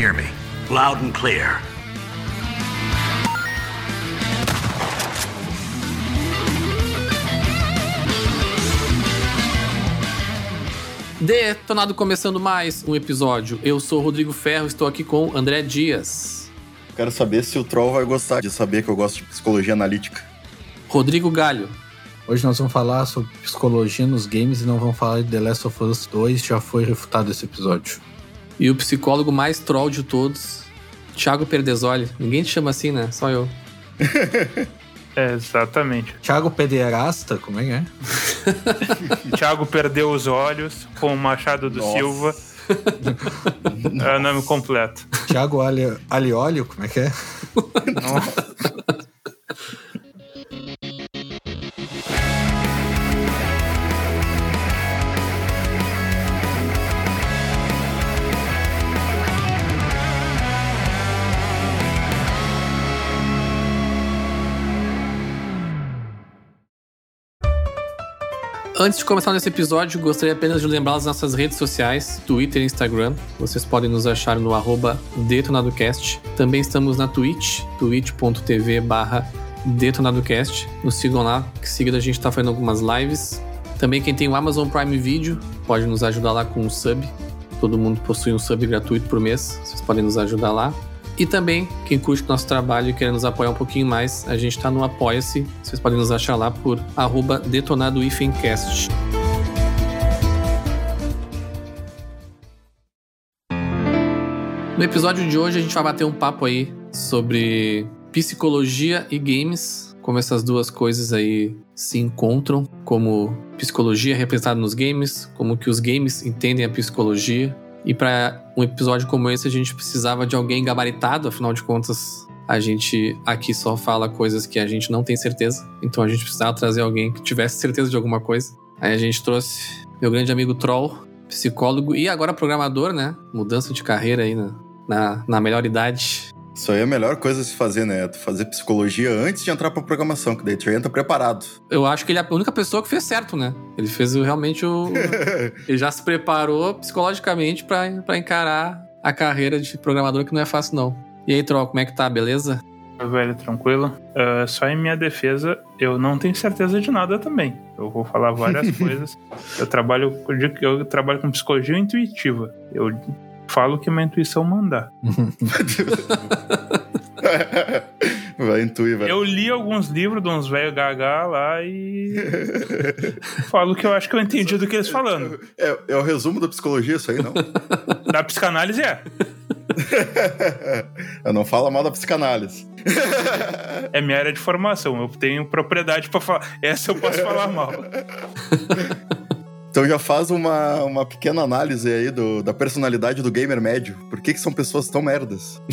hear me? Loud and clear. Detonado começando mais um episódio. Eu sou o Rodrigo Ferro, estou aqui com André Dias. Quero saber se o Troll vai gostar de saber que eu gosto de psicologia analítica. Rodrigo Galho. Hoje nós vamos falar sobre psicologia nos games e não vamos falar de The Last of Us 2, já foi refutado esse episódio. E o psicólogo mais troll de todos, Thiago Perdesoli. Ninguém te chama assim, né? Só eu. É, exatamente. Thiago Pederasta, como é que é? Thiago perdeu os olhos com o Machado do Nossa. Silva. É o nome completo. Thiago Ali- Aliólio, como é que é? Antes de começar nesse episódio, gostaria apenas de lembrar as nossas redes sociais, Twitter e Instagram. Vocês podem nos achar no detonadocast. Também estamos na Twitch, twitch.tv detonadocast. Nos sigam lá, que seguida a gente está fazendo algumas lives. Também quem tem o Amazon Prime Video pode nos ajudar lá com um sub. Todo mundo possui um sub gratuito por mês. Vocês podem nos ajudar lá. E também, quem curte nosso trabalho e quer nos apoiar um pouquinho mais, a gente está no Apoia-se. Vocês podem nos achar lá por arroba detonadoifencast. No episódio de hoje a gente vai bater um papo aí sobre psicologia e games, como essas duas coisas aí se encontram, como psicologia é representada nos games, como que os games entendem a psicologia. E para um episódio como esse a gente precisava de alguém gabaritado, afinal de contas a gente aqui só fala coisas que a gente não tem certeza, então a gente precisava trazer alguém que tivesse certeza de alguma coisa. Aí a gente trouxe meu grande amigo Troll, psicólogo e agora programador, né? Mudança de carreira aí na, na, na melhor idade. Isso aí é a melhor coisa a se fazer, né? Tu fazer psicologia antes de entrar pra programação, que daí tu entra preparado. Eu acho que ele é a única pessoa que fez certo, né? Ele fez o- realmente o. ele já se preparou psicologicamente pra pra encarar a carreira de programador, que não é fácil, não. E aí, Troll, como é que tá? Beleza? Velho, tranquilo. Ah, só em minha defesa, eu não tenho certeza de nada também. Eu vou falar várias coisas. Eu trabalho, eu trabalho com psicologia intuitiva. Eu falo que minha intuição mandar. vai intuir, velho. Eu li alguns livros de uns velhos gaga lá e falo que eu acho que eu entendi do que eles falando. É, é o resumo da psicologia isso aí, não? Da psicanálise é. eu não falo mal da psicanálise. É minha área de formação. Eu tenho propriedade pra falar. Essa eu posso falar mal. Então já faz uma, uma pequena análise aí do, da personalidade do gamer médio. Por que, que são pessoas tão merdas?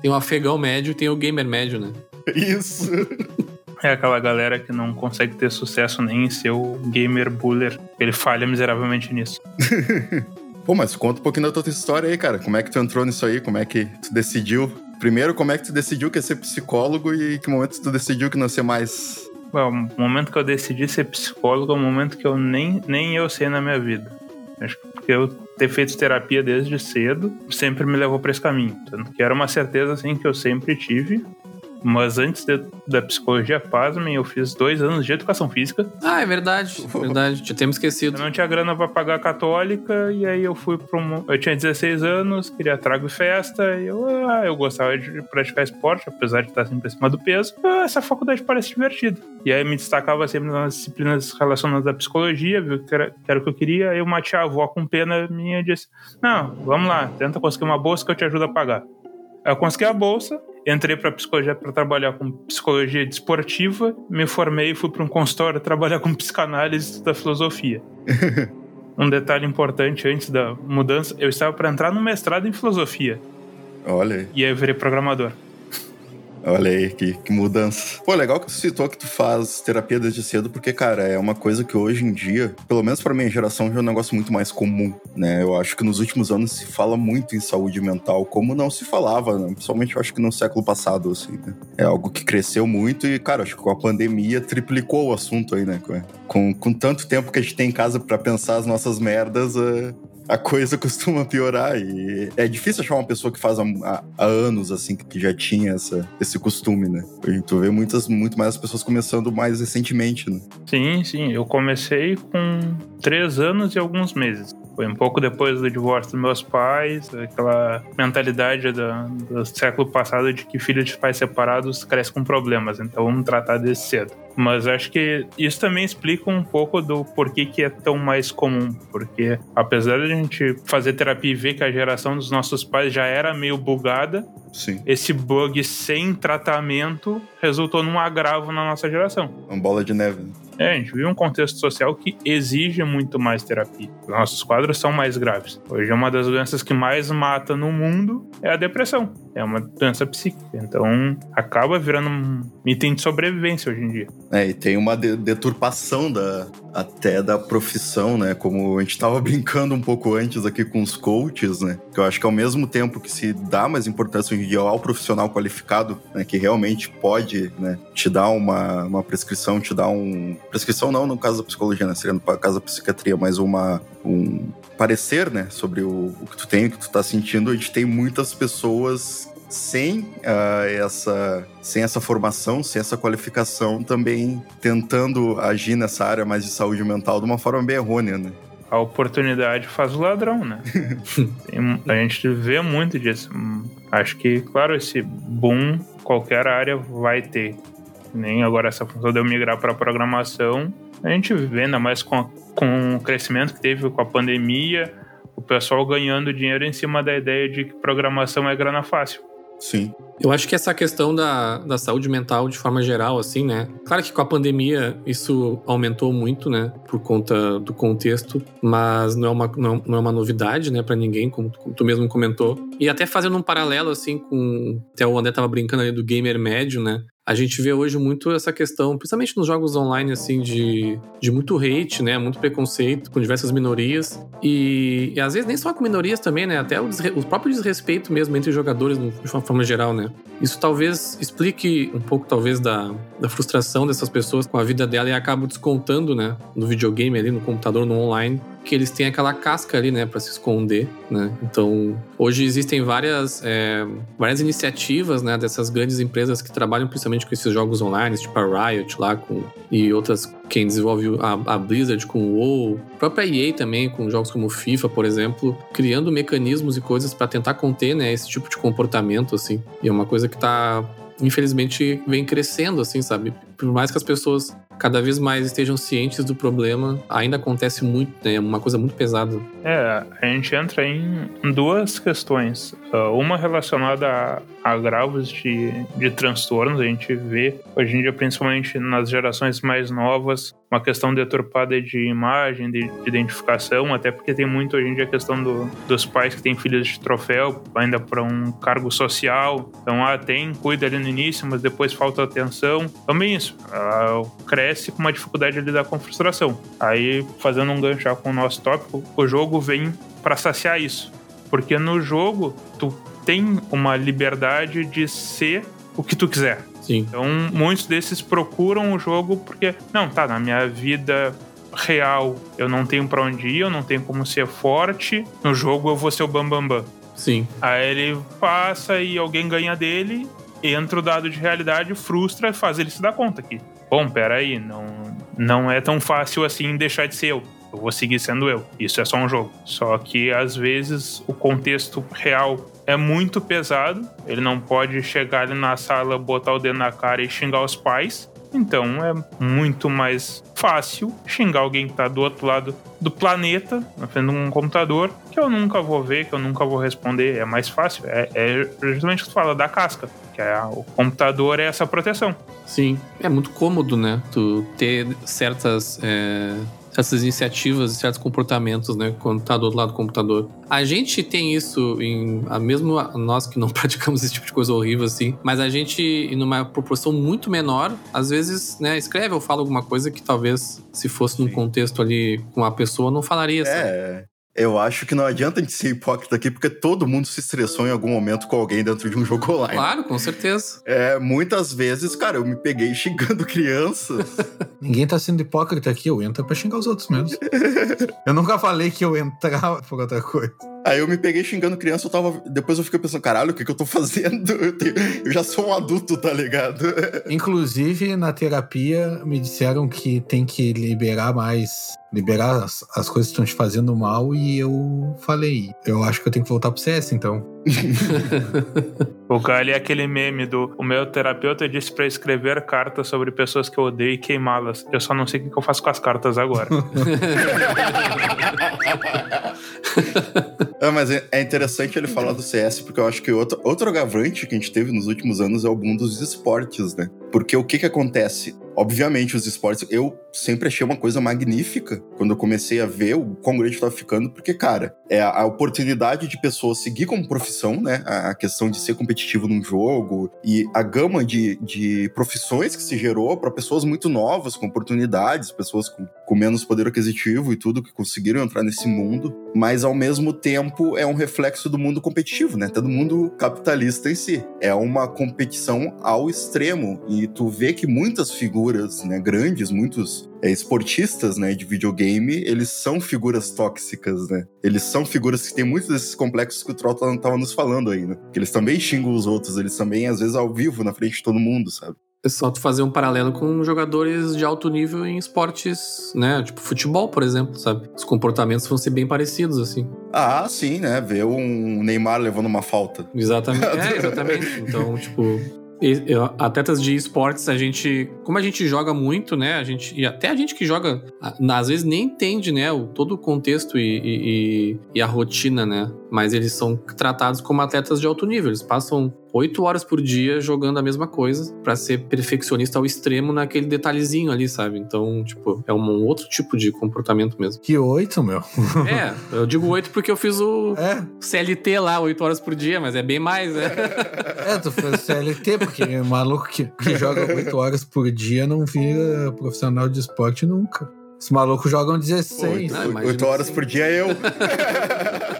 Tem o afegão médio e tem o gamer médio, né? Isso. É aquela galera que não consegue ter sucesso nem em ser o gamer buller. Ele falha miseravelmente nisso. Pô, mas conta um pouquinho da tua história aí, cara. Como é que tu entrou nisso aí? Como é que tu decidiu? Primeiro, como é que tu decidiu que ia ser psicólogo e que momento tu decidiu que não ia ser mais. Bom, o momento que eu decidi ser psicólogo é um momento que eu nem, nem eu sei na minha vida. Acho que eu ter feito terapia desde cedo sempre me levou para esse caminho. Tanto que era uma certeza assim que eu sempre tive. Mas antes de- da psicologia, pasmem, eu fiz dois anos de educação física. Ah, é verdade. Verdade. Já temos esquecido. Eu não tinha grana pra pagar a católica, e aí eu fui pra um. Eu tinha 16 anos, queria trago e festa, e eu, ah, eu gostava de praticar esporte, apesar de estar sempre acima do peso. Ah, essa faculdade parece divertida. E aí eu me destacava sempre nas disciplinas relacionadas à psicologia, viu que era, que era o que eu queria. Aí uma tia avó com pena minha disse: Não, vamos lá, tenta conseguir uma bolsa que eu te ajudo a pagar. Eu consegui a bolsa, entrei para psicologia para trabalhar com psicologia desportiva, me formei e fui para um consultório trabalhar com psicanálise da filosofia. um detalhe importante antes da mudança, eu estava para entrar no mestrado em filosofia Olha e aí eu virei programador. Olha aí, que, que mudança. Pô, legal que tu citou que tu faz terapia desde cedo, porque, cara, é uma coisa que hoje em dia, pelo menos pra minha geração, já é um negócio muito mais comum, né? Eu acho que nos últimos anos se fala muito em saúde mental, como não se falava, né? Principalmente eu acho que no século passado, assim, né? É algo que cresceu muito e, cara, acho que com a pandemia triplicou o assunto aí, né? Com, com tanto tempo que a gente tem em casa para pensar as nossas merdas, uh, a coisa costuma piorar. E é difícil achar uma pessoa que faz há, há anos, assim, que já tinha essa, esse costume, né? A gente vê muitas, muito mais pessoas começando mais recentemente, né? Sim, sim. Eu comecei com três anos e alguns meses. Foi um pouco depois do divórcio dos meus pais, aquela mentalidade do, do século passado de que filhos de pais separados crescem com problemas, então vamos tratar desse cedo. Mas acho que isso também explica um pouco do porquê que é tão mais comum. Porque apesar de a gente fazer terapia e ver que a geração dos nossos pais já era meio bugada, Sim. esse bug sem tratamento resultou num agravo na nossa geração. Uma bola de neve. É, a gente vive um contexto social que exige muito mais terapia. Os nossos quadros são mais graves. Hoje, uma das doenças que mais mata no mundo é a depressão. É uma doença psíquica. Então, acaba virando um item de sobrevivência hoje em dia. É, e tem uma de deturpação da, até da profissão, né? Como a gente estava brincando um pouco antes aqui com os coaches, né? Que eu acho que ao mesmo tempo que se dá mais importância hoje em dia ao profissional qualificado, né? Que realmente pode, né? Te dar uma, uma prescrição, te dar um... Prescrição não no caso da psicologia, né? Seria no caso da psiquiatria, mas uma... Um parecer, né? Sobre o, o que tu tem, o que tu tá sentindo. A gente tem muitas pessoas sem uh, essa sem essa formação, sem essa qualificação, também tentando agir nessa área mais de saúde mental de uma forma bem errônea, né? A oportunidade faz o ladrão, né? Tem, a gente vê muito disso. Acho que, claro, esse boom qualquer área vai ter. Nem agora essa função de eu migrar para programação, a gente vê ainda mais com, a, com o crescimento que teve com a pandemia, o pessoal ganhando dinheiro em cima da ideia de que programação é grana fácil. Sim. Eu acho que essa questão da, da saúde mental de forma geral, assim, né? Claro que com a pandemia isso aumentou muito, né? Por conta do contexto, mas não é uma, não, não é uma novidade, né, para ninguém, como, como, tu mesmo comentou. E até fazendo um paralelo, assim, com. Até o André tava brincando ali do gamer médio, né? A gente vê hoje muito essa questão, principalmente nos jogos online, assim, de, de muito hate, né? Muito preconceito com diversas minorias. E, e às vezes nem só com minorias também, né? Até o, o próprio desrespeito mesmo entre jogadores, de uma forma geral, né? Isso talvez explique um pouco, talvez, da, da frustração dessas pessoas com a vida dela e acaba descontando, né? No videogame ali, no computador, no online que eles têm aquela casca ali, né, para se esconder, né? Então, hoje existem várias, é, várias iniciativas, né, dessas grandes empresas que trabalham principalmente com esses jogos online, tipo a Riot lá com e outras quem desenvolve a, a Blizzard com o WoW, própria EA também com jogos como FIFA, por exemplo, criando mecanismos e coisas para tentar conter, né, esse tipo de comportamento assim. E é uma coisa que tá infelizmente vem crescendo assim, sabe? Por mais que as pessoas cada vez mais estejam cientes do problema, ainda acontece muito, né? É uma coisa muito pesada. É, a gente entra em duas questões. Ah, uma relacionada a agravos de, de transtornos, a gente vê hoje em dia, principalmente nas gerações mais novas, uma questão deturpada de imagem, de, de identificação, até porque tem muito hoje em dia a questão do, dos pais que têm filhos de troféu, ainda para um cargo social. Então, ah, tem, cuida ali no início, mas depois falta atenção. Também isso, ela cresce com uma dificuldade de lidar com frustração. Aí, fazendo um gancho com o nosso tópico, o jogo vem para saciar isso. Porque no jogo, tu tem uma liberdade de ser o que tu quiser. Sim. Então, muitos desses procuram o jogo porque, não, tá, na minha vida real eu não tenho para onde ir, eu não tenho como ser forte, no jogo eu vou ser o bambambam. Bam, bam. Sim. Aí ele passa e alguém ganha dele, entra o dado de realidade, frustra e faz ele se dar conta que, bom, peraí, não, não é tão fácil assim deixar de ser eu. Eu vou seguir sendo eu. Isso é só um jogo. Só que às vezes o contexto real é muito pesado. Ele não pode chegar ali na sala, botar o dedo na cara e xingar os pais. Então é muito mais fácil xingar alguém que está do outro lado do planeta, na frente de um computador, que eu nunca vou ver, que eu nunca vou responder. É mais fácil. É, é justamente o que tu fala da casca, que é o computador é essa proteção. Sim, é muito cômodo, né? Tu ter certas. É essas iniciativas e certos comportamentos, né? Quando tá do outro lado do computador. A gente tem isso em. A mesmo nós que não praticamos esse tipo de coisa horrível assim, mas a gente, em uma proporção muito menor, às vezes, né, escreve ou fala alguma coisa que talvez, se fosse num contexto ali com a pessoa, não falaria. Sabe? Eu acho que não adianta a gente ser hipócrita aqui, porque todo mundo se estressou em algum momento com alguém dentro de um jogo online. Claro, com certeza. É, muitas vezes, cara, eu me peguei xingando crianças. Ninguém tá sendo hipócrita aqui, eu entro pra xingar os outros mesmo. eu nunca falei que eu entrava por outra coisa. Aí eu me peguei xingando criança, eu tava. Depois eu fiquei pensando, caralho, o que, que eu tô fazendo? Eu, tenho... eu já sou um adulto, tá ligado? Inclusive, na terapia, me disseram que tem que liberar mais. Liberar as, as coisas que estão te fazendo mal, e eu falei, eu acho que eu tenho que voltar pro CS, então. o Gali é aquele meme do o meu terapeuta disse para escrever cartas sobre pessoas que eu odeio e queimá-las. Eu só não sei o que eu faço com as cartas agora. é, mas é interessante ele falar do CS, porque eu acho que outro, outro agravante que a gente teve nos últimos anos é o boom dos esportes, né? Porque o que que acontece? Obviamente, os esportes, eu sempre achei uma coisa magnífica quando eu comecei a ver o quão grande estava ficando, porque, cara, é a oportunidade de pessoas seguir como profissão, né? A questão de ser competitivo num jogo e a gama de, de profissões que se gerou para pessoas muito novas, com oportunidades, pessoas com, com menos poder aquisitivo e tudo, que conseguiram entrar nesse mundo, mas ao mesmo tempo é um reflexo do mundo competitivo, né? Todo mundo capitalista em si. É uma competição ao extremo e tu vê que muitas figuras, né, grandes, muitos é, esportistas, né, de videogame, eles são figuras tóxicas, né? Eles são figuras que têm muitos desses complexos que o Troll tava nos falando aí, né? Que eles também xingam os outros, eles também, às vezes, ao vivo, na frente de todo mundo, sabe? É só tu fazer um paralelo com jogadores de alto nível em esportes, né? Tipo futebol, por exemplo, sabe? Os comportamentos vão ser bem parecidos, assim. Ah, sim, né? Ver um Neymar levando uma falta. Exatamente. É, exatamente. Então, tipo, atletas de esportes, a gente. Como a gente joga muito, né? A gente, e até a gente que joga, às vezes nem entende, né? O, todo o contexto e, e, e, a rotina, né? Mas eles são tratados como atletas de alto nível. Eles passam oito horas por dia jogando a mesma coisa para ser perfeccionista ao extremo naquele detalhezinho ali, sabe? Então, tipo, é um outro tipo de comportamento mesmo. Que oito, meu? é, eu digo oito porque eu fiz o é. CLT lá, oito horas por dia, mas é bem mais, né? é, tu fez CLT, porque é maluco que, que joga oito horas por dia não vira profissional de esporte nunca. Os malucos jogam 16. Oito horas por dia eu.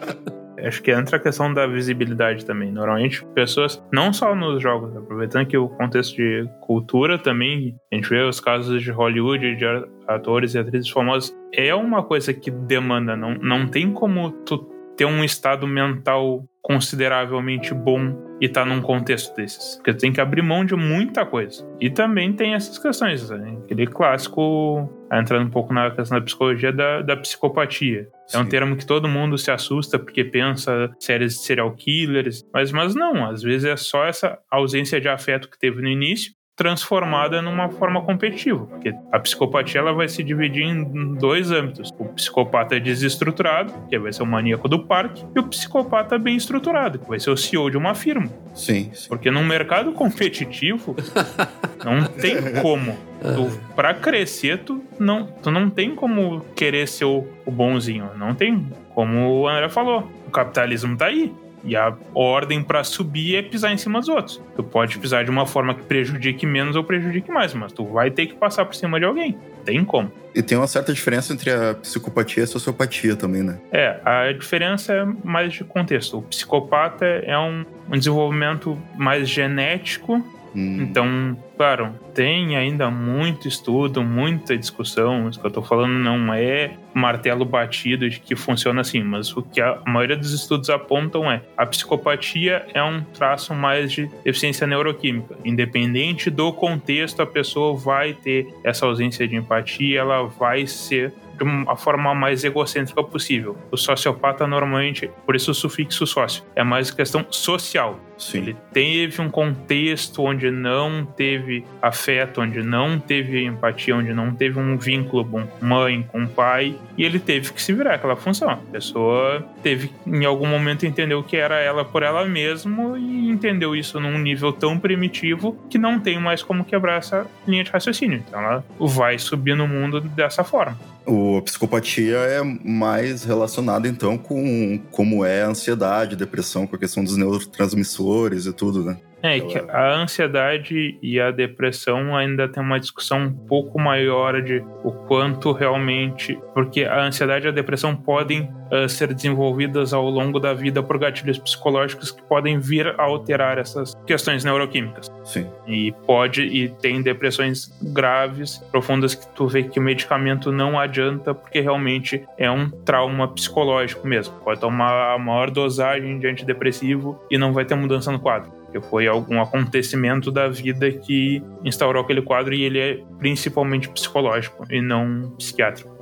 Acho que entra a questão da visibilidade também. Normalmente, pessoas, não só nos jogos, aproveitando que o contexto de cultura também, a gente vê os casos de Hollywood, de atores e atrizes famosos, é uma coisa que demanda, não, não tem como tu ter um estado mental consideravelmente bom e estar tá num contexto desses. Porque tem que abrir mão de muita coisa. E também tem essas questões, né? aquele clássico, entrando um pouco na questão da psicologia, da, da psicopatia. Sim. É um termo que todo mundo se assusta porque pensa séries de serial killers, mas, mas não, às vezes é só essa ausência de afeto que teve no início transformada numa forma competitiva, porque a psicopatia ela vai se dividir em dois âmbitos: o psicopata desestruturado, que vai ser o maníaco do parque, e o psicopata bem estruturado, que vai ser o CEO de uma firma. Sim. sim. Porque num mercado competitivo não tem como. Tu, pra crescer, tu não, tu não tem como querer ser o, o bonzinho. Não tem. Como o André falou, o capitalismo tá aí. E a ordem para subir é pisar em cima dos outros. Tu pode pisar de uma forma que prejudique menos ou prejudique mais, mas tu vai ter que passar por cima de alguém. Tem como. E tem uma certa diferença entre a psicopatia e a sociopatia também, né? É, a diferença é mais de contexto. O psicopata é um, um desenvolvimento mais genético Hum. Então, claro, tem ainda muito estudo, muita discussão. Isso que eu tô falando não é martelo batido de que funciona assim, mas o que a maioria dos estudos apontam é a psicopatia é um traço mais de deficiência neuroquímica. Independente do contexto, a pessoa vai ter essa ausência de empatia, ela vai ser de uma forma mais egocêntrica possível. O sociopata normalmente, por isso o sufixo sócio, é mais questão social Sim. Ele teve um contexto onde não teve afeto, onde não teve empatia, onde não teve um vínculo bom com mãe, com pai, e ele teve que se virar aquela função. A pessoa teve, em algum momento, entender o que era ela por ela mesma e entendeu isso num nível tão primitivo que não tem mais como quebrar essa linha de raciocínio. Então ela vai subir no mundo dessa forma. O a psicopatia é mais relacionada então com como é a ansiedade, depressão, com a questão dos neurotransmissores e tudo, né? É, que a ansiedade e a depressão ainda tem uma discussão um pouco maior de o quanto realmente. Porque a ansiedade e a depressão podem uh, ser desenvolvidas ao longo da vida por gatilhos psicológicos que podem vir a alterar essas questões neuroquímicas. Sim. E pode, e tem depressões graves, profundas, que tu vê que o medicamento não adianta porque realmente é um trauma psicológico mesmo. Pode tomar a maior dosagem de antidepressivo e não vai ter mudança no quadro porque foi algum acontecimento da vida que instaurou aquele quadro e ele é principalmente psicológico e não psiquiátrico.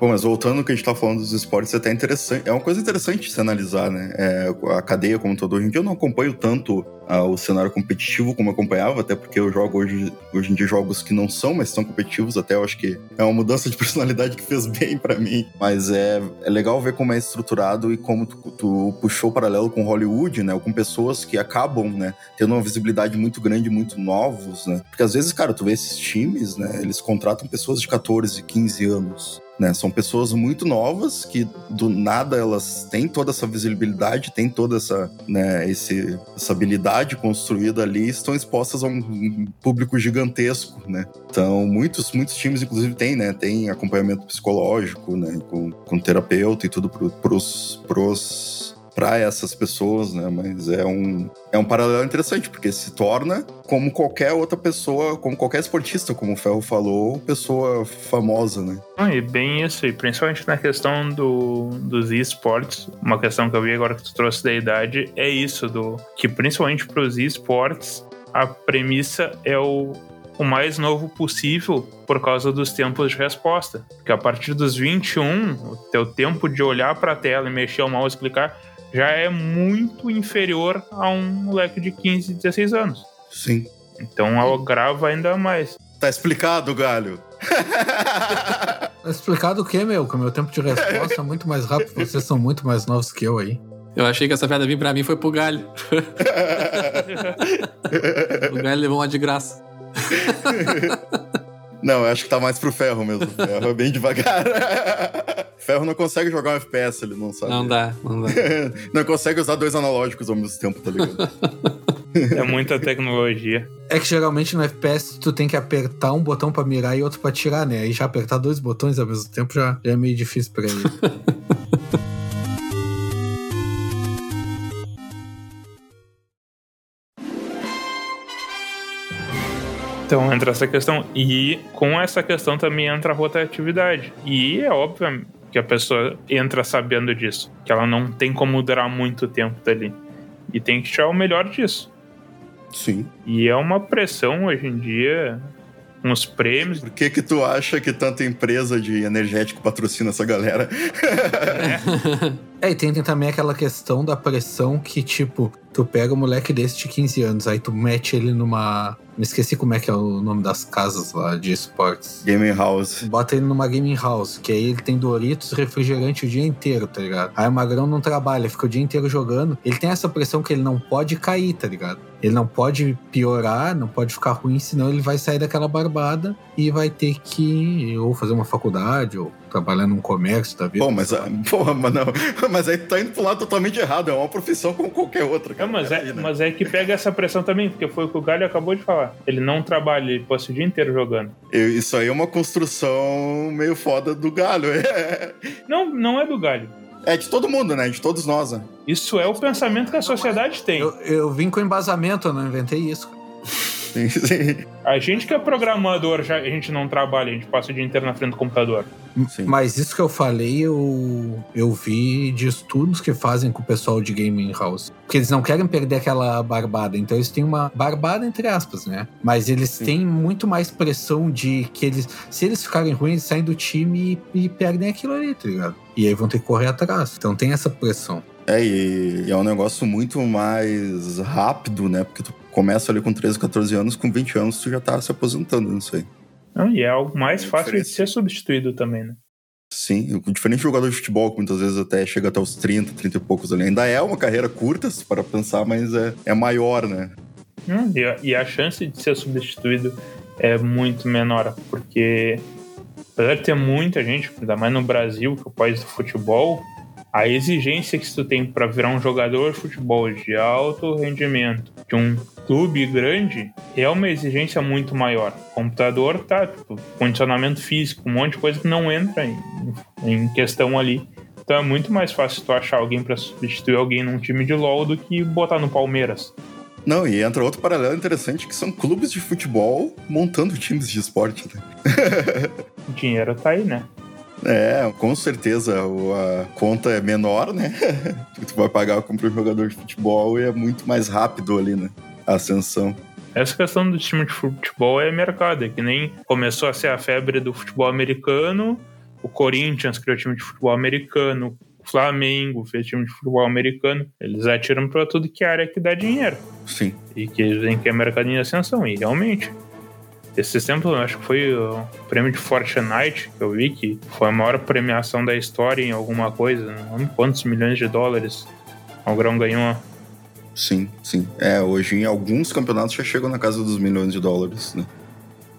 Bom, mas voltando ao que a gente tá falando dos esportes, é até interessante. É uma coisa interessante se analisar, né? É, a cadeia como todo. Hoje em dia eu não acompanho tanto ah, o cenário competitivo como eu acompanhava, até porque eu jogo hoje, hoje em dia jogos que não são, mas são competitivos. Até eu acho que é uma mudança de personalidade que fez bem para mim. Mas é, é legal ver como é estruturado e como tu, tu puxou paralelo com Hollywood, né? Ou com pessoas que acabam, né? Tendo uma visibilidade muito grande, muito novos, né? Porque às vezes, cara, tu vê esses times, né? Eles contratam pessoas de 14, 15 anos. Né? São pessoas muito novas que do nada elas têm toda essa visibilidade, têm toda essa, né, esse, essa habilidade construída ali e estão expostas a um público gigantesco, né? Então, muitos, muitos times, inclusive, têm, né? Tem acompanhamento psicológico, né? Com, com terapeuta e tudo pros, pros para essas pessoas, né? Mas é um, é um paralelo interessante, porque se torna como qualquer outra pessoa, como qualquer esportista, como o Ferro falou, pessoa famosa, né? Ah, e bem isso, e principalmente na questão do, dos esportes, uma questão que eu vi agora que tu trouxe da idade, é isso, do que principalmente para os esportes, a premissa é o, o mais novo possível por causa dos tempos de resposta. Porque a partir dos 21, o teu tempo de olhar para a tela e mexer o mouse e clicar já é muito inferior a um moleque de 15, 16 anos. Sim. Então ela grava ainda mais. Tá explicado, galho. Tá explicado o quê, meu? Que o meu tempo de resposta é muito mais rápido, vocês são muito mais novos que eu aí. Eu achei que essa piada vir pra mim foi pro galho. o galho levou uma de graça. Não, eu acho que tá mais pro ferro mesmo. O ferro é bem devagar. Ferro não consegue jogar um FPS, ele não sabe. Não dá, não dá. não consegue usar dois analógicos ao mesmo tempo, tá ligado? É muita tecnologia. É que geralmente no FPS tu tem que apertar um botão pra mirar e outro pra tirar, né? Aí já apertar dois botões ao mesmo tempo já, já é meio difícil pra ele. Então entra essa questão. E com essa questão também entra a rotatividade. E é óbvio que a pessoa entra sabendo disso, que ela não tem como durar muito tempo dali. E tem que tirar o melhor disso. Sim. E é uma pressão hoje em dia com os prêmios. Por que que tu acha que tanta empresa de energético patrocina essa galera? É, e tem, tem também aquela questão da pressão que, tipo, tu pega um moleque desse de 15 anos, aí tu mete ele numa. Me esqueci como é que é o nome das casas lá de esportes. Gaming House. Bota ele numa gaming house, que aí ele tem Doritos refrigerante o dia inteiro, tá ligado? Aí o Magrão não trabalha, fica o dia inteiro jogando. Ele tem essa pressão que ele não pode cair, tá ligado? Ele não pode piorar, não pode ficar ruim, senão ele vai sair daquela barbada e vai ter que ou fazer uma faculdade ou trabalhar num comércio da vida. Pô, mas, ah, porra, mas, não, mas aí tu tá indo pro lado totalmente errado. É uma profissão como qualquer outra. É, Cara. mas, é, Peraí, né? mas é que pega essa pressão também, porque foi o que o Galho acabou de falar. Ele não trabalha, ele passa o dia inteiro jogando. Eu- Isso aí é uma construção meio foda do galho. É, Não, não é do Galho. É de todo mundo, né? De todos nós, né? Isso é o pensamento que a sociedade tem. Eu, eu vim com embasamento, eu não inventei isso. Sim, sim. A gente que é programador, já, a gente não trabalha, a gente passa o dia inteiro na frente do computador. Sim. Mas isso que eu falei, eu, eu vi de estudos que fazem com o pessoal de gaming house. Porque eles não querem perder aquela barbada. Então eles têm uma barbada, entre aspas, né? Mas eles Sim. têm muito mais pressão de que eles. Se eles ficarem ruins, eles saem do time e, e perdem aquilo ali, tá ligado? E aí vão ter que correr atrás. Então tem essa pressão. É, e, e é um negócio muito mais rápido, né? Porque tu começa ali com 13, 14 anos, com 20 anos tu já tá se aposentando nisso aí. Não, e é algo mais É fácil de diferente. ser substituído também, né? Sim, diferente de jogador de futebol, que muitas vezes até chega até os 30, 30 e poucos ali. Ainda é uma carreira curta, se para pensar, mas é, é maior, né? Hum, E a, e a chance de ser substituído é muito menor, porque apesar de ter muita gente, ainda mais no Brasil, que é o país do futebol, a exigência que tu tem para virar um jogador de futebol de alto rendimento de um clube grande é uma exigência muito maior. Computador tá, tipo, condicionamento físico, um monte de coisa que não entra em, em questão ali. Então é muito mais fácil tu achar alguém para substituir alguém num time de LoL do que botar no Palmeiras. Não, e entra outro paralelo interessante que são clubes de futebol montando times de esporte. Né? O dinheiro tá aí, né? É, com certeza a conta é menor, né? tu vai pagar como um jogador de futebol e é muito mais rápido ali, né? A ascensão. Essa questão do time de futebol é mercado, é que nem começou a ser a febre do futebol americano, o Corinthians criou time de futebol americano, o Flamengo fez time de futebol americano. Eles atiram pra tudo que é área que dá dinheiro Sim. e que eles veem que é mercado em ascensão. E realmente, esse exemplo, eu acho que foi o prêmio de Fortnite que eu vi, que foi a maior premiação da história em alguma coisa, não lembro quantos milhões de dólares o Grão ganhou. Sim, sim. É, hoje em alguns campeonatos já chegam na casa dos milhões de dólares, né?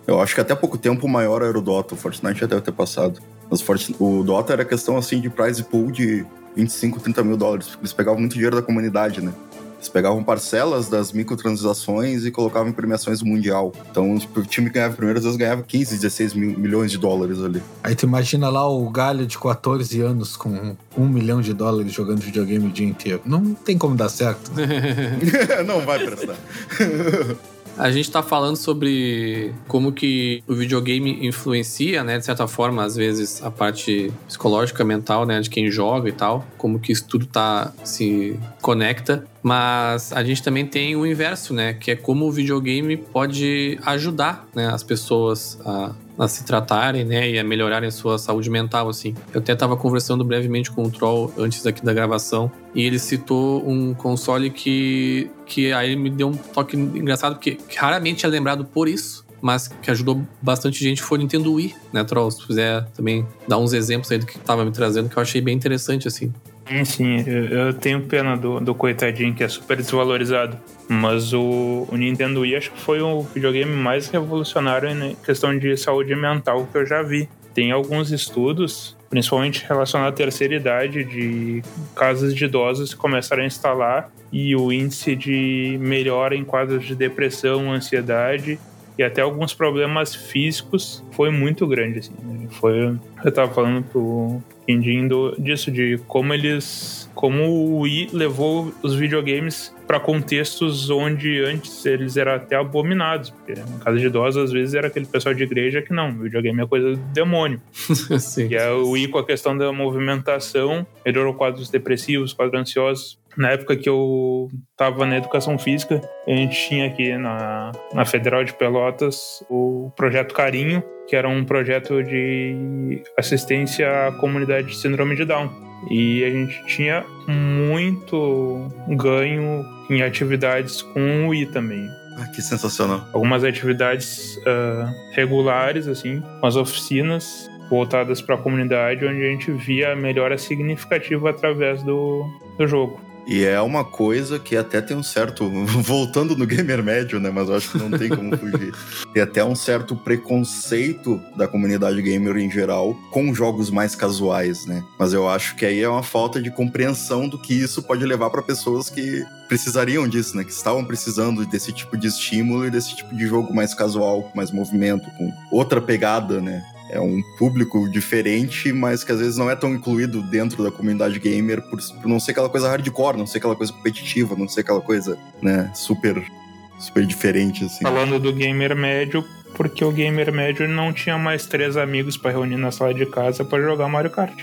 Eu acho que até pouco tempo o maior era o Dota, o Fortnite já deve ter passado. Mas o Dota era questão assim de prize pool de 25, 30 mil dólares, eles pegavam muito dinheiro da comunidade, né? Eles pegavam parcelas das microtransações e colocavam em premiações do Mundial. Então o time que ganhava primeiro, às vezes ganhava 15, 16 mil, milhões de dólares ali. Aí tu imagina lá o galho de 14 anos com um milhão de dólares jogando videogame o dia inteiro. Não tem como dar certo. Não vai prestar. A gente tá falando sobre como que o videogame influencia, né, de certa forma, às vezes, a parte psicológica, mental, né, de quem joga e tal, como que isso tudo tá se conecta. Mas a gente também tem o inverso, né, que é como o videogame pode ajudar, né, as pessoas a, a se tratarem, né, e a melhorarem a sua saúde mental, assim. Eu até tava conversando brevemente com o Troll antes aqui da gravação, e ele citou um console que, que aí me deu um toque engraçado, porque raramente é lembrado por isso, mas que ajudou bastante gente foi o Nintendo Wii, né, Troll? Se quiser também dar uns exemplos aí do que tava me trazendo, que eu achei bem interessante, assim. Sim, sim, eu, eu tenho pena do, do coitadinho que é super desvalorizado. Mas o, o Nintendo Wii acho que foi o videogame mais revolucionário em questão de saúde mental que eu já vi. Tem alguns estudos, principalmente relacionados à terceira idade, de casas de idosos que começaram a instalar e o índice de melhora em quadros de depressão, ansiedade e até alguns problemas físicos foi muito grande. Assim. Foi, eu tava falando pro Quindim do- disso, de como eles. Como o Wii levou os videogames para contextos onde antes eles eram até abominados. Porque na casa de idosos, às vezes, era aquele pessoal de igreja que não, videogame é coisa do demônio. Sim. E aí o Wii, com a questão da movimentação, melhorou quadros depressivos, quadros ansiosos. Na época que eu tava na educação física, a gente tinha aqui na, na Federal de Pelotas o Projeto Carinho, que era um projeto de assistência à comunidade de síndrome de Down. E a gente tinha muito ganho em atividades com o Wii também Ah, que sensacional. algumas atividades ah, regulares, assim, umas oficinas voltadas para a comunidade, onde a gente via a melhora significativa através do, do jogo. E é uma coisa que até tem um certo. Voltando no gamer médio, né? Mas eu acho que não tem como fugir. Tem até um certo preconceito da comunidade gamer em geral com jogos mais casuais, né? Mas eu acho que aí é uma falta de compreensão do que isso pode levar para pessoas que precisariam disso, né? Que estavam precisando desse tipo de estímulo e desse tipo de jogo mais casual, com mais movimento, com outra pegada, né? É um público diferente, mas que às vezes não é tão incluído dentro da comunidade gamer por, por não ser aquela coisa hardcore, não ser aquela coisa competitiva, não ser aquela coisa, né, super, super diferente, assim. Falando do gamer médio, porque o gamer médio não tinha mais três amigos para reunir na sala de casa para jogar Mario Kart.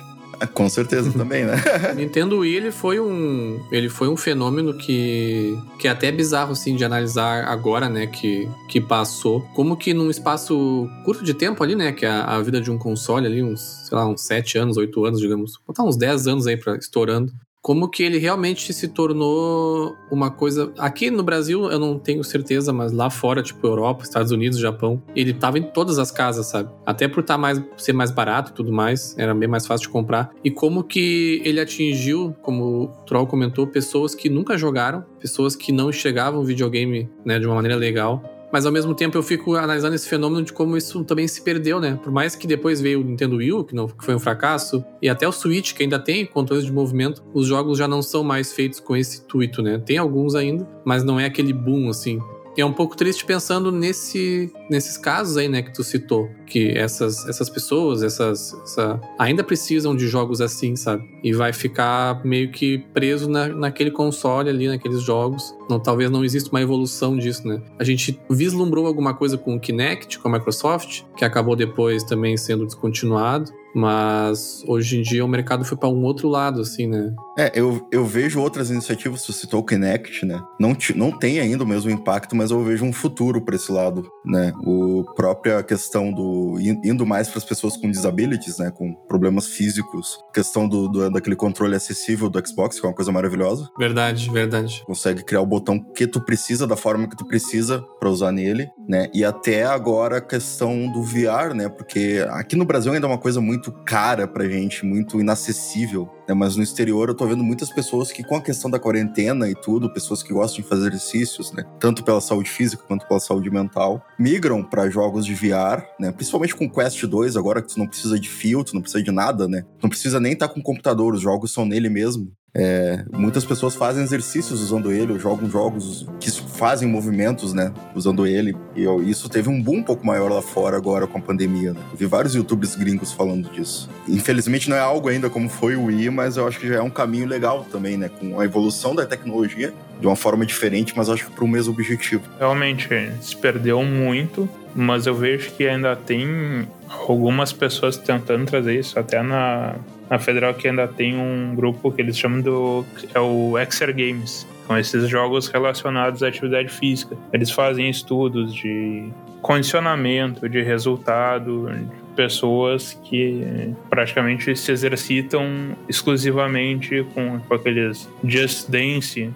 Com certeza também, né? Nintendo Wii ele foi um ele foi um fenômeno que que é até bizarro assim de analisar agora, né, que que passou, como que num espaço curto de tempo ali, né, que é a, a vida de um console ali, uns, sei lá, uns 7 anos, 8 anos, digamos, botar uns 10 anos aí para estourando. Como que ele realmente se tornou uma coisa. Aqui no Brasil eu não tenho certeza, mas lá fora, tipo Europa, Estados Unidos, Japão, ele tava em todas as casas, sabe? Até por tá mais, ser mais barato e tudo mais, era bem mais fácil de comprar. E como que ele atingiu, como o Troll comentou, pessoas que nunca jogaram, pessoas que não enxergavam videogame né, de uma maneira legal mas ao mesmo tempo eu fico analisando esse fenômeno de como isso também se perdeu, né? Por mais que depois veio o Nintendo Wii que, não, que foi um fracasso, e até o Switch, que ainda tem controles de movimento, os jogos já não são mais feitos com esse intuito, né? Tem alguns ainda, mas não é aquele boom assim. E é um pouco triste pensando nesse, nesses casos aí, né, que tu citou, que essas, essas pessoas, essas, essa, ainda precisam de jogos assim, sabe? E vai ficar meio que preso na, naquele console ali, naqueles jogos. Não, talvez não exista uma evolução disso, né? A gente vislumbrou alguma coisa com o Kinect, com a Microsoft, que acabou depois também sendo descontinuado. Mas hoje em dia o mercado foi para um outro lado, assim, né? É, eu, eu vejo outras iniciativas, você citou o Kinect, né? Não, não tem ainda o mesmo impacto, mas eu vejo um futuro para esse lado, né? O própria questão do indo mais para as pessoas com disabilities, né? Com problemas físicos, questão do, do, daquele controle acessível do Xbox, que é uma coisa maravilhosa. Verdade, verdade. Consegue criar o botão que tu precisa da forma que tu precisa para usar nele, né? E até agora a questão do VR, né? Porque aqui no Brasil ainda é uma coisa muito cara pra gente, muito inacessível né? Mas no exterior eu tô vendo muitas pessoas que, com a questão da quarentena e tudo, pessoas que gostam de fazer exercícios, né? Tanto pela saúde física quanto pela saúde mental, migram para jogos de VR, né? Principalmente com Quest 2, agora que tu não precisa de fio, tu não precisa de nada, né? Não precisa nem estar tá com computador, os jogos são nele mesmo. É, muitas pessoas fazem exercícios usando ele, ou jogam jogos que fazem movimentos, né, usando ele. E isso teve um boom um pouco maior lá fora agora com a pandemia. Né? Vi vários youtubers gringos falando disso. Infelizmente não é algo ainda como foi o Wii, mas eu acho que já é um caminho legal também, né, com a evolução da tecnologia de uma forma diferente, mas acho que para o mesmo objetivo. Realmente se perdeu muito, mas eu vejo que ainda tem algumas pessoas tentando trazer isso até na na Federal que ainda tem um grupo que eles chamam do é o Exer Games. São esses jogos relacionados à atividade física. Eles fazem estudos de condicionamento, de resultado, de pessoas que praticamente se exercitam exclusivamente com, com aqueles Just Dance.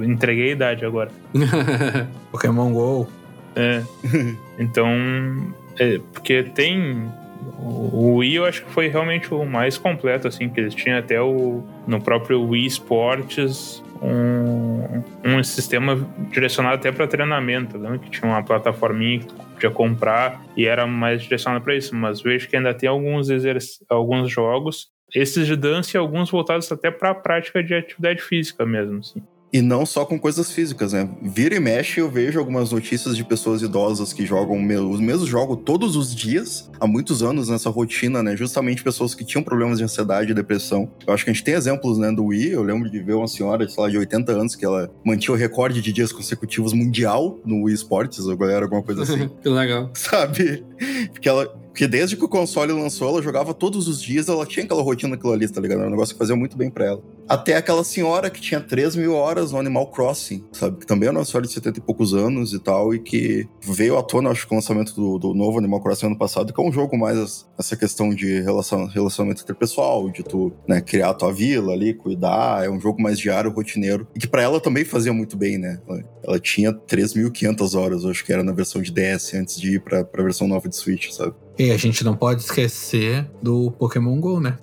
Entreguei a idade agora. Pokémon GO. É. Então, é, porque tem o Wii eu acho que foi realmente o mais completo, assim, que eles tinham até o no próprio Wii Sports um, um sistema direcionado até para treinamento, né? que tinha uma plataforminha que tu podia comprar e era mais direcionado para isso. Mas vejo que ainda tem alguns, alguns jogos, esses de dança e alguns voltados até para a prática de atividade física mesmo. Assim. E não só com coisas físicas, né? Vira e mexe, eu vejo algumas notícias de pessoas idosas que jogam os mesmos jogos todos os dias, há muitos anos nessa rotina, né? Justamente pessoas que tinham problemas de ansiedade e depressão. Eu acho que a gente tem exemplos, né, do Wii. Eu lembro de ver uma senhora, sei lá, de 80 anos, que ela mantinha o recorde de dias consecutivos mundial no Wii Sports, ou galera, alguma coisa assim. que legal. Sabe? Porque ela porque desde que o console lançou, ela jogava todos os dias, ela tinha aquela rotina aquilo ali, tá ligado? Era um negócio que fazia muito bem pra ela. Até aquela senhora que tinha 3 mil horas no Animal Crossing, sabe? Que também é uma senhora de 70 e poucos anos e tal, e que veio à tona, acho que o lançamento do, do novo Animal Crossing ano passado, que é um jogo mais essa questão de relacion, relacionamento interpessoal, de tu né, criar a tua vila ali, cuidar, é um jogo mais diário, rotineiro, e que para ela também fazia muito bem, né? Ela, ela tinha 3.500 horas, acho que era na versão de DS, antes de ir pra, pra versão nova de Switch, sabe? E a gente não pode esquecer do Pokémon GO, né?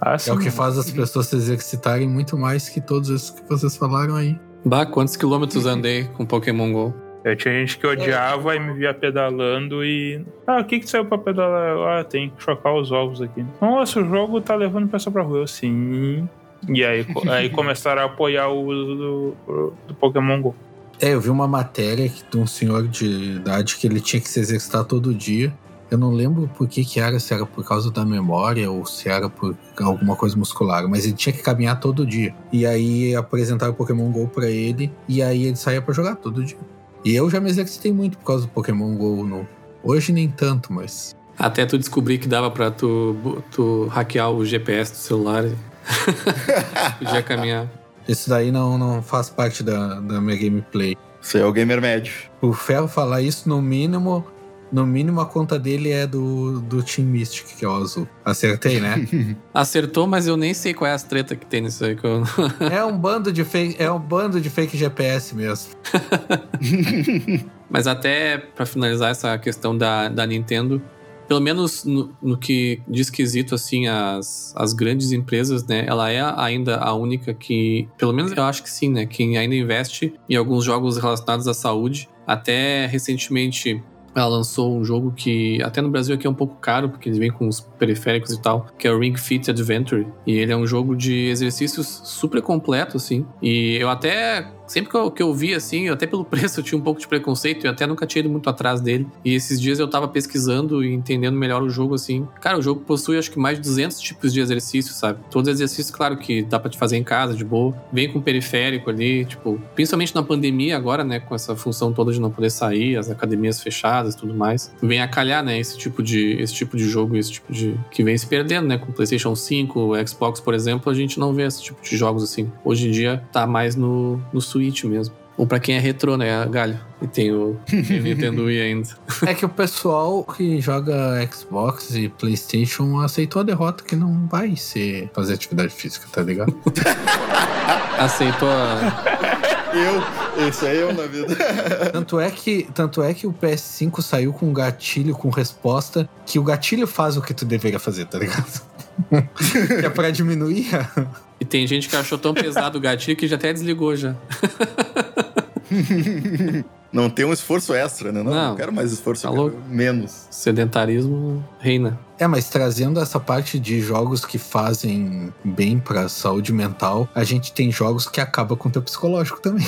Ah, é o que faz as pessoas se exercitarem muito mais que todos esses que vocês falaram aí. Bah, quantos quilômetros andei com Pokémon GO? Eu tinha gente que odiava e me via pedalando e. Ah, o que que saiu pra pedalar? Ah, tem que chocar os ovos aqui. Nossa, o jogo tá levando o pessoal pra rua. Eu, sim. E aí, aí começaram a apoiar o uso do, do Pokémon GO. É, eu vi uma matéria de um senhor de idade que ele tinha que se exercitar todo dia. Eu não lembro por que, que era, se era por causa da memória ou se era por alguma coisa muscular, mas ele tinha que caminhar todo dia. E aí apresentaram o Pokémon GO pra ele, e aí ele saía para jogar todo dia. E eu já me exercitei muito por causa do Pokémon GO. No... Hoje nem tanto, mas. Até tu descobrir que dava pra tu, tu hackear o GPS do celular. Podia caminhar. Isso daí não, não faz parte da, da minha gameplay. Você é o gamer médio. O Ferro falar isso, no mínimo, no mínimo a conta dele é do, do Team Mystic, que é o azul. Acertei, né? Acertou, mas eu nem sei qual é as treta que tem nisso aí. Que eu... é um bando de fake, é um bando de fake GPS mesmo. mas até para finalizar essa questão da, da Nintendo, pelo menos no, no, que diz quesito, assim, as, as grandes empresas, né? Ela é ainda a única que, pelo menos eu acho que sim, né? Que ainda investe em alguns jogos relacionados à saúde. Até recentemente ela lançou um jogo que até no Brasil aqui é um pouco caro, porque ele vem com os periféricos e tal, que é o Ring Fit Adventure. E ele é um jogo de exercícios super completo, assim. E eu até sempre que eu, que eu vi, assim, até pelo preço eu tinha um pouco de preconceito e até nunca tinha ido muito atrás dele. E esses dias eu tava pesquisando e entendendo melhor o jogo, assim. Cara, o jogo possui acho que mais de 200 tipos de exercícios, sabe? Todos exercícios, claro, que dá pra te fazer em casa, de boa. Vem com periférico ali, tipo, principalmente na pandemia agora, né, com essa função toda de não poder sair, as academias fechadas e tudo mais. Vem a calhar, né, esse tipo de, esse tipo de jogo, esse tipo de... que vem se perdendo, né, com PlayStation 5, Xbox, por exemplo, a gente não vê esse tipo de jogos, assim. Hoje em dia tá mais no, no Switch mesmo. Ou pra quem é retrô, né? Galho. E tem o, Nintendo Wii ainda. É que o pessoal que joga Xbox e PlayStation aceitou a derrota que não vai ser fazer atividade física, tá ligado? aceitou a. Eu, esse é eu na vida. Tanto é, que, tanto é que o PS5 saiu com um gatilho com resposta que o gatilho faz o que tu deveria fazer, tá ligado? que é pra diminuir e tem gente que achou tão pesado o gatilho que já até desligou já. Não tem um esforço extra, né? Não, não, não quero mais esforço, tá menos. Sedentarismo reina. É, mas trazendo essa parte de jogos que fazem bem pra saúde mental, a gente tem jogos que acabam com o teu psicológico também.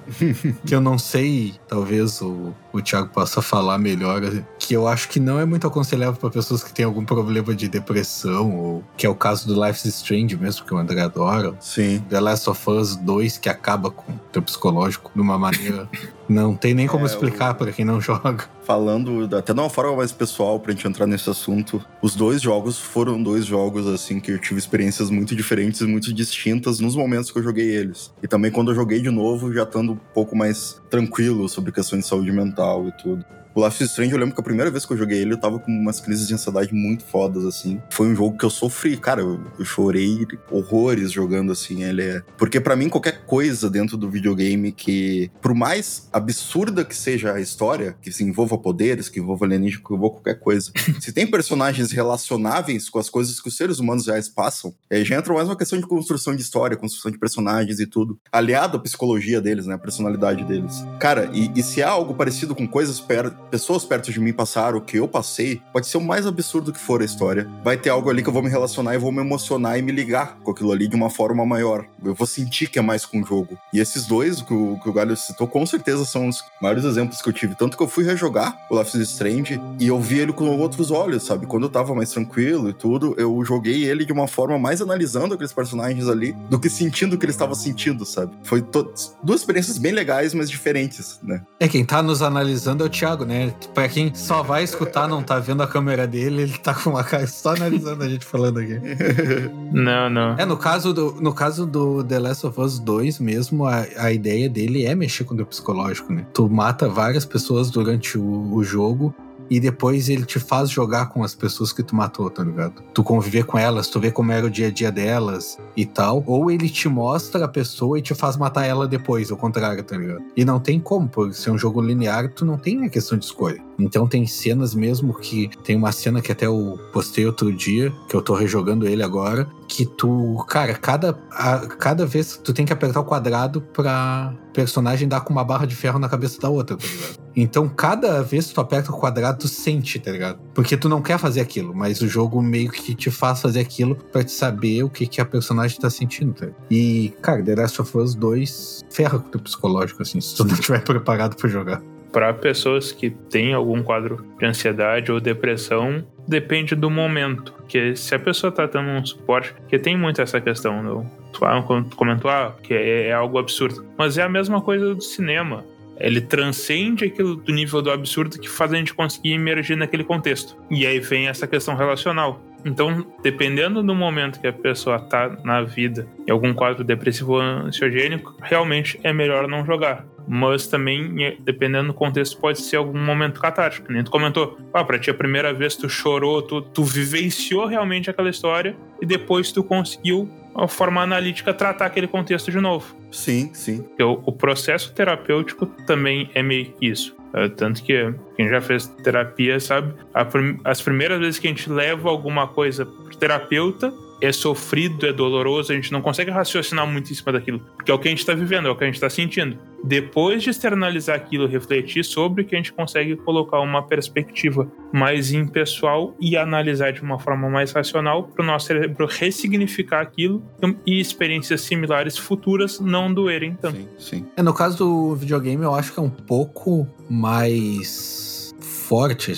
que eu não sei, talvez o, o Thiago possa falar melhor, que eu acho que não é muito aconselhável para pessoas que têm algum problema de depressão, ou que é o caso do Life is Strange mesmo, que o André adora. Sim. The Last of Us 2, que acaba com o teu psicológico de uma maneira. não tem nem como é, explicar o... para quem não joga falando até de uma forma mais pessoal pra gente entrar nesse assunto, os dois jogos foram dois jogos assim que eu tive experiências muito diferentes e muito distintas nos momentos que eu joguei eles. E também quando eu joguei de novo, já estando um pouco mais tranquilo sobre questões de saúde mental e tudo. O Life is Strange, eu lembro que a primeira vez que eu joguei ele, eu tava com umas crises de ansiedade muito fodas, assim. Foi um jogo que eu sofri, cara, eu, eu chorei horrores jogando, assim, ele é... Porque para mim, qualquer coisa dentro do videogame que, por mais absurda que seja a história, que se envolva poderes, que envolva alienígena, que envolva qualquer coisa, se tem personagens relacionáveis com as coisas que os seres humanos já passam, aí já entra mais uma questão de construção de história, construção de personagens e tudo, aliado à psicologia deles, né, a personalidade deles. Cara, e, e se há algo parecido com coisas per pessoas perto de mim passaram, o que eu passei, pode ser o mais absurdo que for a história. Vai ter algo ali que eu vou me relacionar e vou me emocionar e me ligar com aquilo ali de uma forma maior. Eu vou sentir que é mais com o jogo. E esses dois que o, que o Galho citou, com certeza são os maiores exemplos que eu tive. Tanto que eu fui rejogar o Life is Strange e eu vi ele com outros olhos, sabe? Quando eu tava mais tranquilo e tudo, eu joguei ele de uma forma mais analisando aqueles personagens ali do que sentindo o que ele estava sentindo, sabe? Foi duas experiências bem legais, mas diferentes, né? É, quem tá nos analisando é o Thiago, né? Pra quem só vai escutar, não tá vendo a câmera dele, ele tá com uma cara só analisando a gente falando aqui. Não, não. É, no caso do, no caso do The Last of Us 2 mesmo, a, a ideia dele é mexer com o teu psicológico, né? Tu mata várias pessoas durante o, o jogo e depois ele te faz jogar com as pessoas que tu matou, tá ligado? Tu conviver com elas, tu vê como era o dia a dia delas e tal. Ou ele te mostra a pessoa e te faz matar ela depois, ao contrário, tá ligado? E não tem como, por ser um jogo linear, tu não tem a questão de escolha. Então tem cenas mesmo que. Tem uma cena que até eu postei outro dia, que eu tô rejogando ele agora, que tu. Cara, cada, a, cada vez tu tem que apertar o quadrado pra personagem dar com uma barra de ferro na cabeça da outra, tá ligado? Então cada vez que tu aperta o quadrado, tu sente, tá ligado? Porque tu não quer fazer aquilo, mas o jogo meio que te faz fazer aquilo pra te saber o que, que a personagem tá sentindo, tá ligado? E, cara, The Last of Us 2 ferra com o teu psicológico, assim, se tu não estiver preparado pra jogar para pessoas que têm algum quadro de ansiedade ou depressão, depende do momento. Porque se a pessoa está tendo um suporte, que tem muito essa questão, do, tu, tu comentou ah, que é, é algo absurdo, mas é a mesma coisa do cinema. Ele transcende aquilo do nível do absurdo que faz a gente conseguir emergir naquele contexto. E aí vem essa questão relacional. Então, dependendo do momento que a pessoa está na vida, em algum quadro depressivo ansiogênico, realmente é melhor não jogar mas também, é, dependendo do contexto, pode ser algum momento catártico. Nem tu comentou, ah, pra ti a primeira vez tu chorou, tu, tu vivenciou realmente aquela história e depois tu conseguiu, de forma analítica, tratar aquele contexto de novo. Sim, sim. O, processo terapêutico também é meio que isso. É, tanto que quem já fez terapia sabe, as primeiras vezes que a gente leva alguma coisa pro terapeuta, é sofrido, é doloroso, a gente não consegue raciocinar muito em cima daquilo, porque é o que a gente está vivendo, é o que a gente está sentindo. Depois de externalizar aquilo, refletir sobre que a gente consegue colocar uma perspectiva mais impessoal e analisar de uma forma mais racional para o nosso cérebro ressignificar aquilo e experiências similares futuras não doerem tanto. Sim, sim. É, no caso do videogame, eu acho que é um pouco mais forte.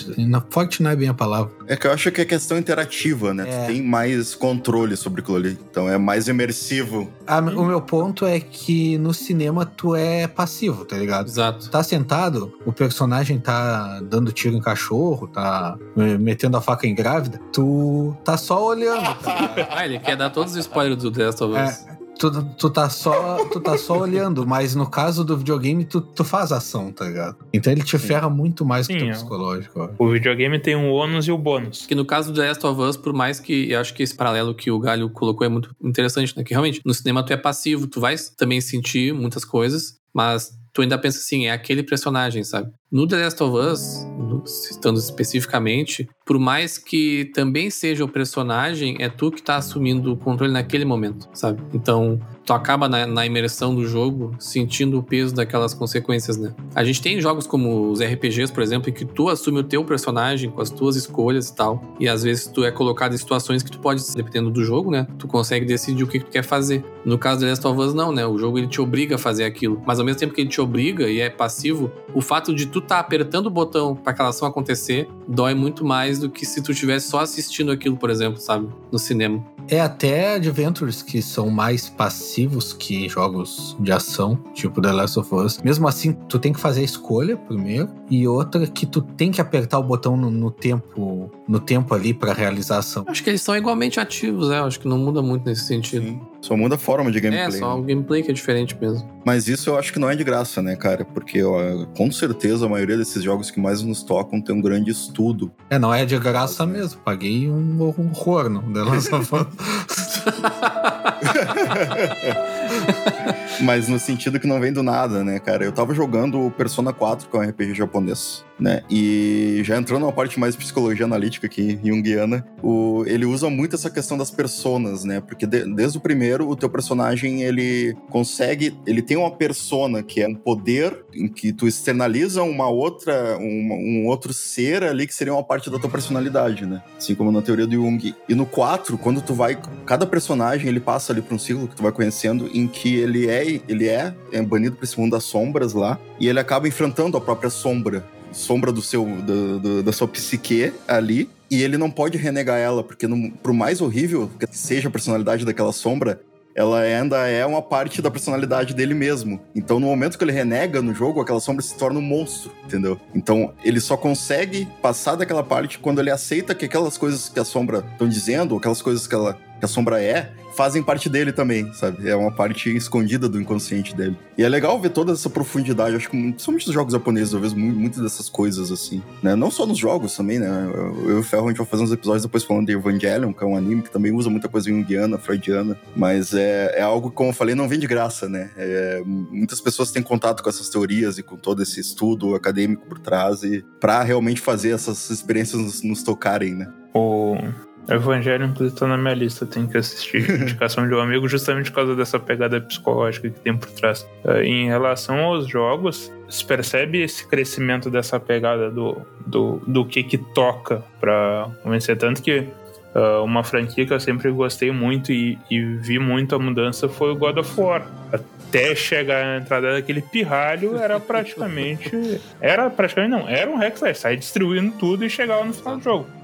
Forte não é bem a palavra. É que eu acho que é questão interativa, né? É. Tu tem mais controle sobre aquilo ali. Então é mais imersivo. Ah, o meu ponto é que no cinema tu é passivo, tá ligado? Exato. Tá sentado, o personagem tá dando tiro em cachorro, tá metendo a faca em grávida, tu tá só olhando. Tá ah, ele quer dar todos os spoilers do The Last of Us. É, tu, tu, tá só, tu tá só olhando, mas no caso do videogame, tu, tu faz ação, tá ligado? Então ele te Sim. ferra muito mais Sim, que o é. psicológico. O videogame tem um ônus e o bônus. Que no caso do The Last of Us, por mais que eu acho que esse paralelo que o Galho colocou é muito interessante, né? Que realmente no cinema tu é passivo, tu vai também sentir muitas coisas, mas tu ainda pensa assim, é aquele personagem, sabe? No The Last of Us, citando especificamente, por mais que também seja o personagem, é tu que tá assumindo o controle naquele momento, sabe? Então, tu acaba na, na, imersão do jogo sentindo o peso daquelas consequências, né? A gente tem jogos como os RPGs, por exemplo, em que tu assume o teu personagem com as tuas escolhas e tal, e às vezes tu é colocado em situações que tu pode, dependendo do jogo, né? Tu consegue decidir o que, que tu quer fazer. No caso do Last of Us, não, né? O jogo ele te obriga a fazer aquilo, mas ao mesmo tempo que ele te obriga e é passivo, o fato de tu tá apertando o botão para aquela ação acontecer dói muito mais do que se tu estivesse só assistindo aquilo, por exemplo, sabe? No cinema. É até adventures que são mais passivos que jogos de ação, tipo The Last of Us. Mesmo assim, tu tem que fazer a escolha primeiro e outra que tu tem que apertar o botão no, no tempo no tempo ali para realizar a ação. Acho que eles são igualmente ativos, né? Acho que não muda muito nesse sentido. Sim. Só muda a forma de gameplay. É, só o gameplay que é diferente mesmo. Mas isso eu acho que não é de graça, né, cara? Porque ó, com certeza a maioria desses jogos que mais nos tocam tem um grande estudo. É, não é de graça mesmo. Paguei um horror no The Last of Us. Mas no sentido que não vem do nada, né, cara? Eu tava jogando o Persona 4, que é um RPG japonês, né? E já entrando na parte mais psicologia analítica aqui, junguiana, o, ele usa muito essa questão das personas, né? Porque de, desde o primeiro, o teu personagem, ele consegue... Ele tem uma persona, que é um poder em que tu externaliza uma outra... Um, um outro ser ali que seria uma parte da tua personalidade, né? Assim como na teoria do Jung. E no 4, quando tu vai... Cada personagem, ele passa ali pra um ciclo que tu vai conhecendo em que ele é ele é, é banido para esse mundo das sombras lá, e ele acaba enfrentando a própria sombra, sombra do seu, do, do, da sua psique ali, e ele não pode renegar ela, porque no, por mais horrível que seja a personalidade daquela sombra, ela ainda é uma parte da personalidade dele mesmo. Então, no momento que ele renega no jogo, aquela sombra se torna um monstro, entendeu? Então, ele só consegue passar daquela parte quando ele aceita que aquelas coisas que a sombra estão dizendo, aquelas coisas que, ela, que a sombra é, fazem parte dele também, sabe? É uma parte escondida do inconsciente dele. E é legal ver toda essa profundidade. Acho que, principalmente nos jogos japoneses, eu vejo muitas dessas coisas, assim, né? Não só nos jogos também, né? Eu e o Ferro, a gente vai fazer uns episódios depois falando de Evangelion, que é um anime que também usa muita coisa junguiana, freudiana, mas é, é algo, como eu falei, não vem de graça, né? É, muitas pessoas têm contato com essas teorias e com todo esse estudo acadêmico por trás e para realmente fazer essas experiências nos, nos tocarem, né? O Evangelho, inclusive, tá na minha lista, tem que assistir. Indicação de um amigo, justamente por causa dessa pegada psicológica que tem por trás. Uh, em relação aos jogos, se percebe esse crescimento dessa pegada do, do, do que que toca pra convencer. Tanto que uh, uma franquia que eu sempre gostei muito e, e vi muito a mudança foi o God of War até chegar a entrada daquele pirralho, era praticamente. Era praticamente não, era um hack slash, sair distribuindo tudo e chegava no final do jogo.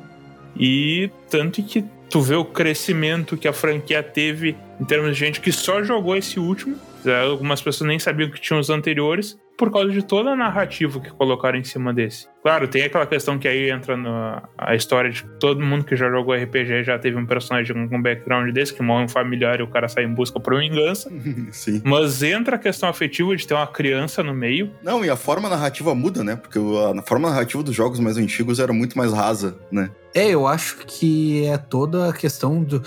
E tanto que tu vê o crescimento que a franquia teve em termos de gente que só jogou esse último. Algumas pessoas nem sabiam que tinham os anteriores. por causa de toda a narrativa que colocaram em cima desse. Claro, tem aquela questão que aí entra na a história de todo mundo que já jogou RPG já teve um personagem com um background desse, que morre um familiar e o cara sai em busca por vingança. Sim. Mas entra a questão afetiva de ter uma criança no meio. Não, e a forma narrativa muda, né? Porque a forma narrativa dos jogos mais antigos era muito mais rasa, né? É, eu acho que é toda a questão do,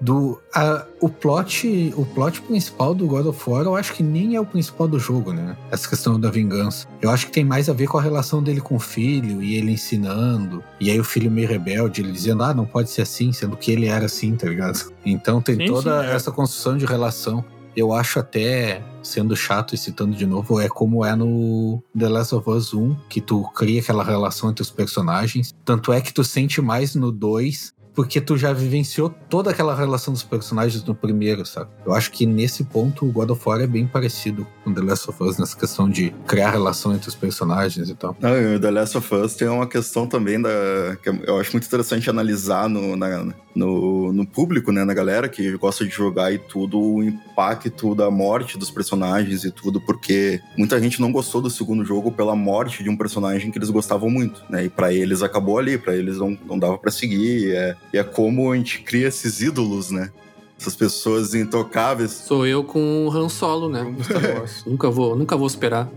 do a, o plot o plot principal do God of War eu acho que nem é o principal do jogo né? Essa questão da vingança. Eu acho que tem mais a ver com a relação dele com o filho e ele ensinando. E aí o filho meio rebelde ele dizendo ah não pode ser assim sendo que ele era assim tá ligado? Então tem Sim, toda sim, é. essa construção de relação. Eu acho até, sendo chato e citando de novo, é como é no The Last of Us 1, que tu cria aquela relação entre os personagens. Tanto é que tu sente mais no 2 porque tu já vivenciou toda aquela relação dos personagens no primeiro, sabe? Eu acho que nesse ponto o God of War é bem parecido com The Last of Us nessa questão de criar relação entre os personagens e tal. Não, e o The Last of Us tem uma questão também da. que eu acho muito interessante analisar no, na- no, no público, né? Na galera que gosta de jogar e tudo, o impacto da morte dos personagens e tudo, porque muita gente não gostou do segundo jogo pela morte de um personagem que eles gostavam muito, né? E pra eles acabou ali, pra eles não, não dava pra seguir. É, e é como a gente cria esses ídolos, né? Essas pessoas intocáveis. Sou eu com o Han Solo, né? nunca vou, nunca vou esperar.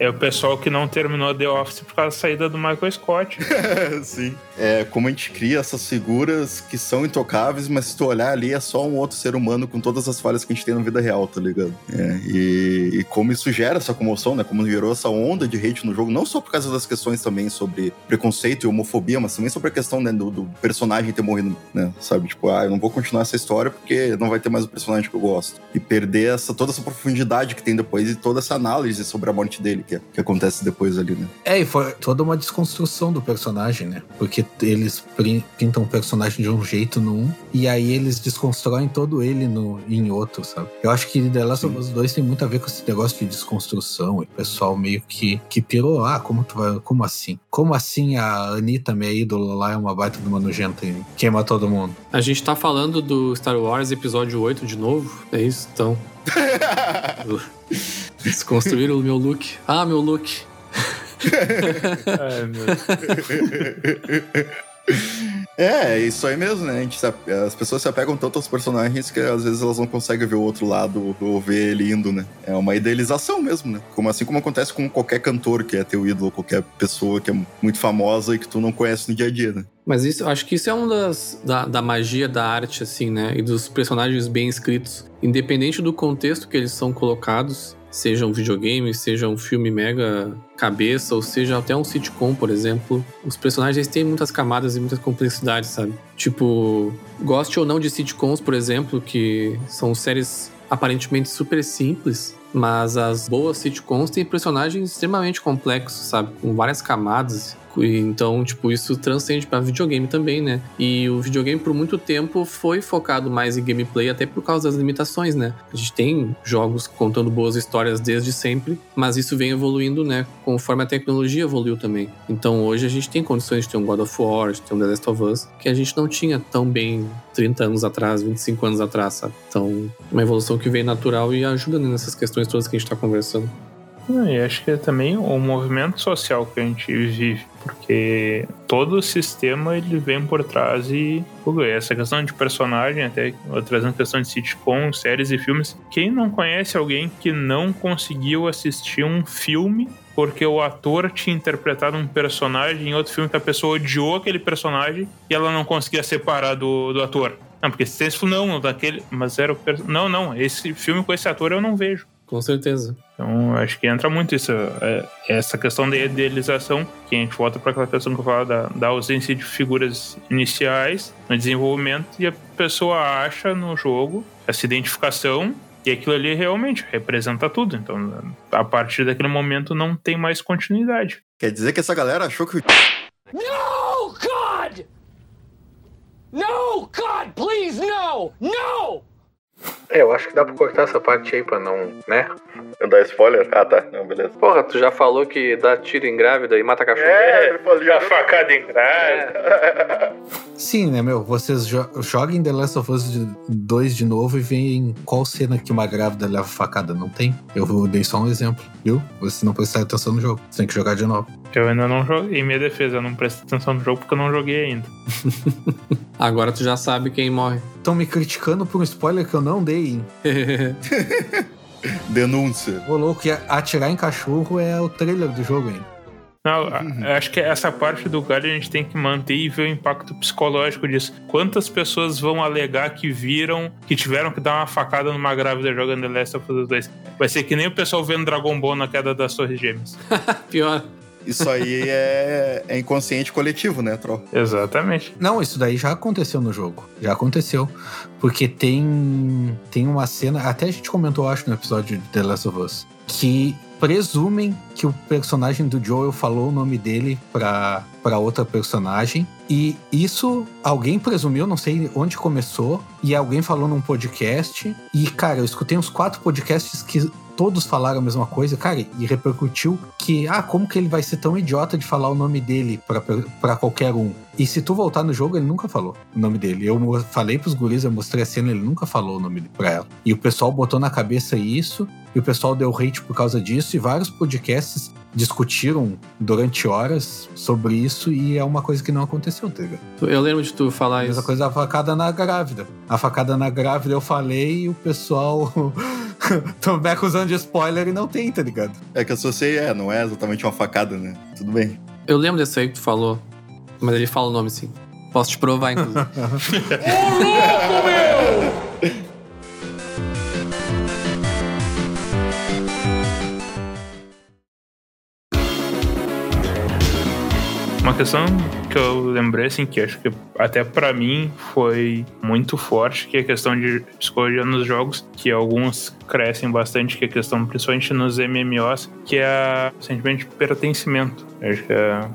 É o pessoal que não terminou The Office por causa da saída do Michael Scott. Sim. É como a gente cria essas figuras que são intocáveis, mas se tu olhar ali é só um outro ser humano com todas as falhas que a gente tem na vida real, tá ligado? É, e, e como isso gera essa comoção, né? Como gerou essa onda de hate no jogo, não só por causa das questões também sobre preconceito e homofobia, mas também sobre a questão né, do, do personagem ter morrido, né? Sabe? Tipo, ah, eu não vou continuar essa história porque não vai ter mais o personagem que eu gosto. E perder essa, toda essa profundidade que tem depois e toda essa análise sobre a morte dele que, que acontece depois ali, né? É, e foi toda uma desconstrução do personagem, né? Porque eles pintam o personagem de um jeito num, e aí eles desconstroem todo ele no, em outro, sabe? Eu acho que The Last of Us 2 tem muito a ver com esse negócio de desconstrução, e o pessoal meio que, que pirou, ah, como tu vai, como assim? Como assim a Anitta, minha ídola lá, é uma baita de uma nojenta e queima todo mundo? A gente tá falando do Star Wars Episódio 8 de novo? É isso? Então. Desconstruíram o meu look. Ah, meu look. Ai, meu. É, isso aí mesmo, né? A as pessoas se apegam tanto aos personagens que às vezes elas não conseguem ver o outro lado ou ver ele indo, né? É uma idealização mesmo, né? Como assim como acontece com qualquer cantor que é teu ídolo, qualquer pessoa que é muito famosa e que tu não conhece no dia a dia, né? Mas isso, acho que isso é uma das da, da magia da arte, assim, né? E dos personagens bem escritos. Independente do contexto que eles são colocados, seja um videogame, seja um filme mega cabeça, ou seja até um sitcom, por exemplo, os personagens têm muitas camadas e muitas complexidades, sabe? Tipo, goste ou não de sitcoms, por exemplo, que são séries aparentemente super simples, mas as boas sitcoms têm personagens extremamente complexos, sabe? Com várias camadas. Então, tipo, isso transcende para videogame também, né? E o videogame, por muito tempo, foi focado mais em gameplay, até por causa das limitações, né? A gente tem jogos contando boas histórias desde sempre, mas isso vem evoluindo, né? Conforme a tecnologia evoluiu também. Então, hoje a gente tem condições de ter um God of War, de ter um The Last of Us, que a gente não tinha tão bem 30 anos atrás, 25 anos atrás, sabe? Então, uma evolução que vem natural e ajuda né, nessas questões todas que a gente tá conversando. E acho que é também o movimento social que a gente vive, porque todo o sistema ele vem por trás e essa questão de personagem, até trazendo questão de sitcom, séries e filmes. Quem não conhece alguém que não conseguiu assistir um filme porque o ator tinha interpretado um personagem em outro filme que a pessoa odiou aquele personagem e ela não conseguia separar do, do ator? Não, porque se falou, não, daquele. Mas era o. Não, não, esse filme com esse ator eu não vejo. Com certeza. Então, acho que entra muito isso, é, essa questão da idealização, que a gente volta para aquela questão que eu falava da, da ausência de figuras iniciais no desenvolvimento, e a pessoa acha no jogo essa identificação, e aquilo ali realmente representa tudo. Então, a partir daquele momento, não tem mais continuidade. Quer dizer que essa galera achou que o No, God! No, God, please, no! No! É, eu acho que dá pra cortar essa parte aí pra não, né? Dar spoiler? Ah, tá. Não, beleza. Porra, tu já falou que dá tiro em grávida e mata cachorro? ele falou A facada em grade. Sim, né, meu? Vocês jo joguem The Last of Us 2 de novo e veem qual cena que uma grávida leva facada. Não tem. Eu dei só um exemplo, viu? Você não prestar atenção no jogo. Você tem que jogar de novo. Eu ainda não joguei. Em minha defesa, eu não prestei atenção no jogo porque eu não joguei ainda. Agora tu já sabe quem morre. Estão me criticando por um spoiler que eu não dei, hein? Denúncia. Ô, louco, e atirar em cachorro é o trailer do jogo, hein? Não, acho que essa parte do galho a gente tem que manter e ver o impacto psicológico disso. Quantas pessoas vão alegar que viram, que tiveram que dar uma facada numa grávida jogando The Last of Us 2? Vai ser que nem o pessoal vendo Dragon Ball na queda das Torres Gêmeas. Pior. Isso aí é, é inconsciente coletivo, né, Troll? Exatamente. Não, isso daí já aconteceu no jogo. Já aconteceu. Porque tem, tem uma cena, até a gente comentou, acho, no episódio de The Last of Us, que presumem que o personagem do Joel falou o nome dele pra, pra outra personagem. E isso alguém presumiu, não sei onde começou, e alguém falou num podcast. E, cara, eu escutei uns quatro podcasts que todos falaram a mesma coisa, cara, e repercutiu que, ah, como que ele vai ser tão idiota de falar o nome dele pra, pra qualquer um? E se tu voltar no jogo, ele nunca falou o nome dele. Eu falei pros guris, eu mostrei a cena, ele nunca falou o nome dele pra ela. E o pessoal botou na cabeça isso, e o pessoal deu hate por causa disso, e vários podcasts discutiram durante horas sobre isso, e é uma coisa que não aconteceu, tá ligado? Eu lembro de tu falar A mesma isso. coisa da facada na grávida. A facada na grávida eu falei e o pessoal tô me acusando de spoiler e não tem, tá ligado? É que associei, é, não é exatamente uma facada, né? Tudo bem. Eu lembro desse aí que tu falou. Mas ele fala o nome sim. Posso te provar, inclusive. Uma questão que eu lembrei, assim, que acho que até pra mim foi muito forte, que é a questão de psicologia nos jogos, que alguns crescem bastante, que é a questão, principalmente nos MMOs, que é o sentimento de pertencimento. Acho que é,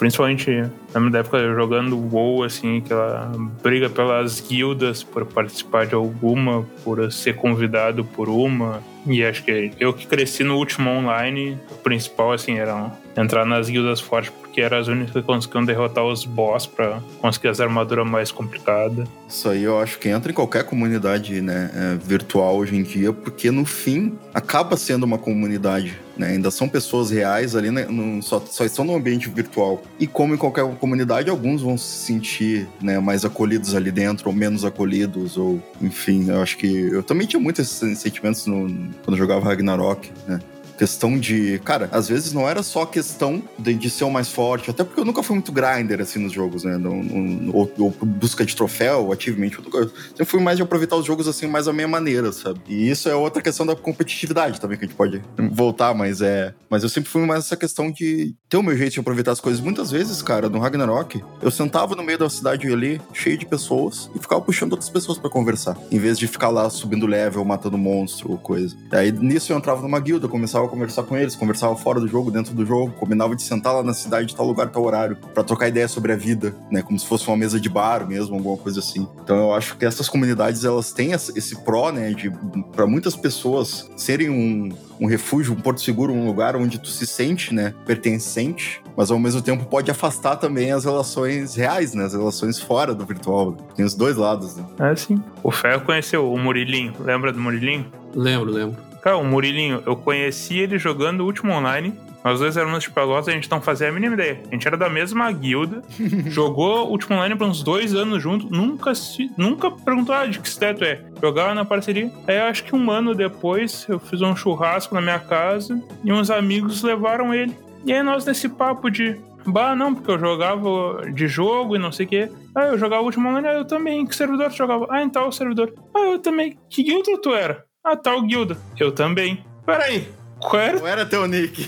principalmente na minha época jogando WoW, assim, aquela briga pelas guildas por participar de alguma, por ser convidado por uma. E acho que eu que cresci no último online, o principal, assim, era entrar nas guildas fortes, porque eram as únicas que conseguiam derrotar os boss pra conseguir as armaduras mais complicadas. Isso aí eu acho que entra em qualquer comunidade né, é, virtual hoje em dia, porque no fim acaba sendo uma comunidade. Né? Ainda são pessoas reais ali, né, não- só, só estão no ambiente virtual. E como em qualquer comunidade, alguns vão se sentir né, mais acolhidos ali dentro, ou menos acolhidos, ou enfim, eu acho que. Eu também tinha muitos sentimentos no- quando eu jogava Ragnarok, né? Questão de. Cara, às vezes não era só questão de, de ser o mais forte, até porque eu nunca fui muito grinder assim nos jogos, né? No, no- ou, ou busca de troféu, ativamente. Eu, nunca- eu sempre fui mais de aproveitar os jogos assim, mais à minha maneira, sabe? E isso é outra questão da competitividade também, que a gente pode voltar, mas é. Mas eu sempre fui mais essa questão de ter o meu jeito de aproveitar as coisas. Muitas vezes, cara, no Ragnarok, eu sentava no meio da cidade ali, cheio de pessoas, e ficava puxando outras pessoas pra conversar. Em vez de ficar lá subindo level, matando monstro ou coisa. Aí nisso eu entrava numa guilda, começava a conversar com eles, conversava fora do jogo, dentro do jogo, combinava de sentar lá na cidade, tal lugar, tal horário, pra trocar ideia sobre a vida, né? Como se fosse uma mesa de bar mesmo, alguma coisa assim. Então eu acho que essas comunidades, elas têm esse pró, né? De, pra muitas pessoas serem um, um refúgio, um porto seguro, um lugar onde tu se sente, né? Pertencente, mas ao mesmo tempo pode afastar também as relações reais, né? As relações fora do virtual. Tem os dois lados, né? É assim. O Ferro conheceu o Murilinho. Lembra do Murilinho? lembro, lembro. Cara, o Murilinho, eu conheci ele jogando o último online. Nós dois éramos de Pelotas, a gente não fazia a mínima ideia. A gente era da mesma guilda, jogou o último online por uns dois anos junto, nunca se, nunca perguntou ah, de que tu é. Jogava na parceria. Aí acho que um ano depois eu fiz um churrasco na minha casa e uns amigos levaram ele. E aí nós nesse papo de Bah, não, porque eu jogava de jogo e não sei o quê. Ah, eu jogava o último online, ah, eu também. Que servidor tu jogava? Ah, em tal servidor. Ah, eu também. Que guilda tu era? Ah, tal guilda. Eu também. Peraí, qual era? Não era teu nick.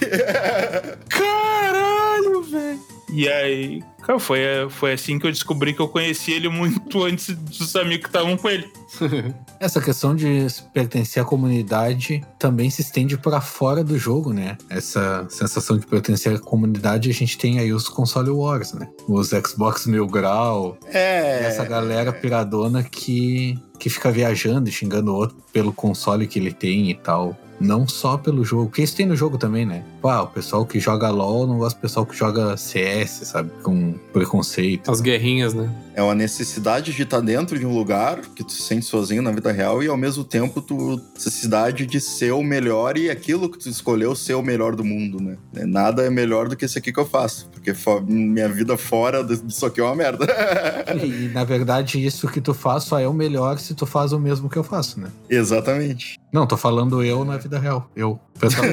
Caralho, velho. E aí, cara, foi, foi assim que eu descobri que eu conheci ele muito antes dos amigos que estavam com ele. Essa questão de pertencer à comunidade também se estende para fora do jogo, né? Essa sensação de pertencer à comunidade, a gente tem aí os console wars, né? Os Xbox Mil Grau, É. essa galera piradona que, que fica viajando e xingando o outro pelo console que ele tem e tal. Não só pelo jogo, porque isso tem no jogo também, né? Pá, o pessoal que joga LOL não gosta do pessoal que joga CS, sabe? Com preconceito. As guerrinhas, né? É uma necessidade de estar dentro de um lugar que tu se sente sozinho na vida real e ao mesmo tempo tu necessidade de ser o melhor e aquilo que tu escolheu ser o melhor do mundo, né? Nada é melhor do que esse aqui que eu faço, porque minha vida fora disso aqui é uma merda. E, na verdade, isso que tu faz só é o melhor se tu faz o mesmo que eu faço, né? Exatamente. Não, tô falando eu na vida real. Eu. Pessoal,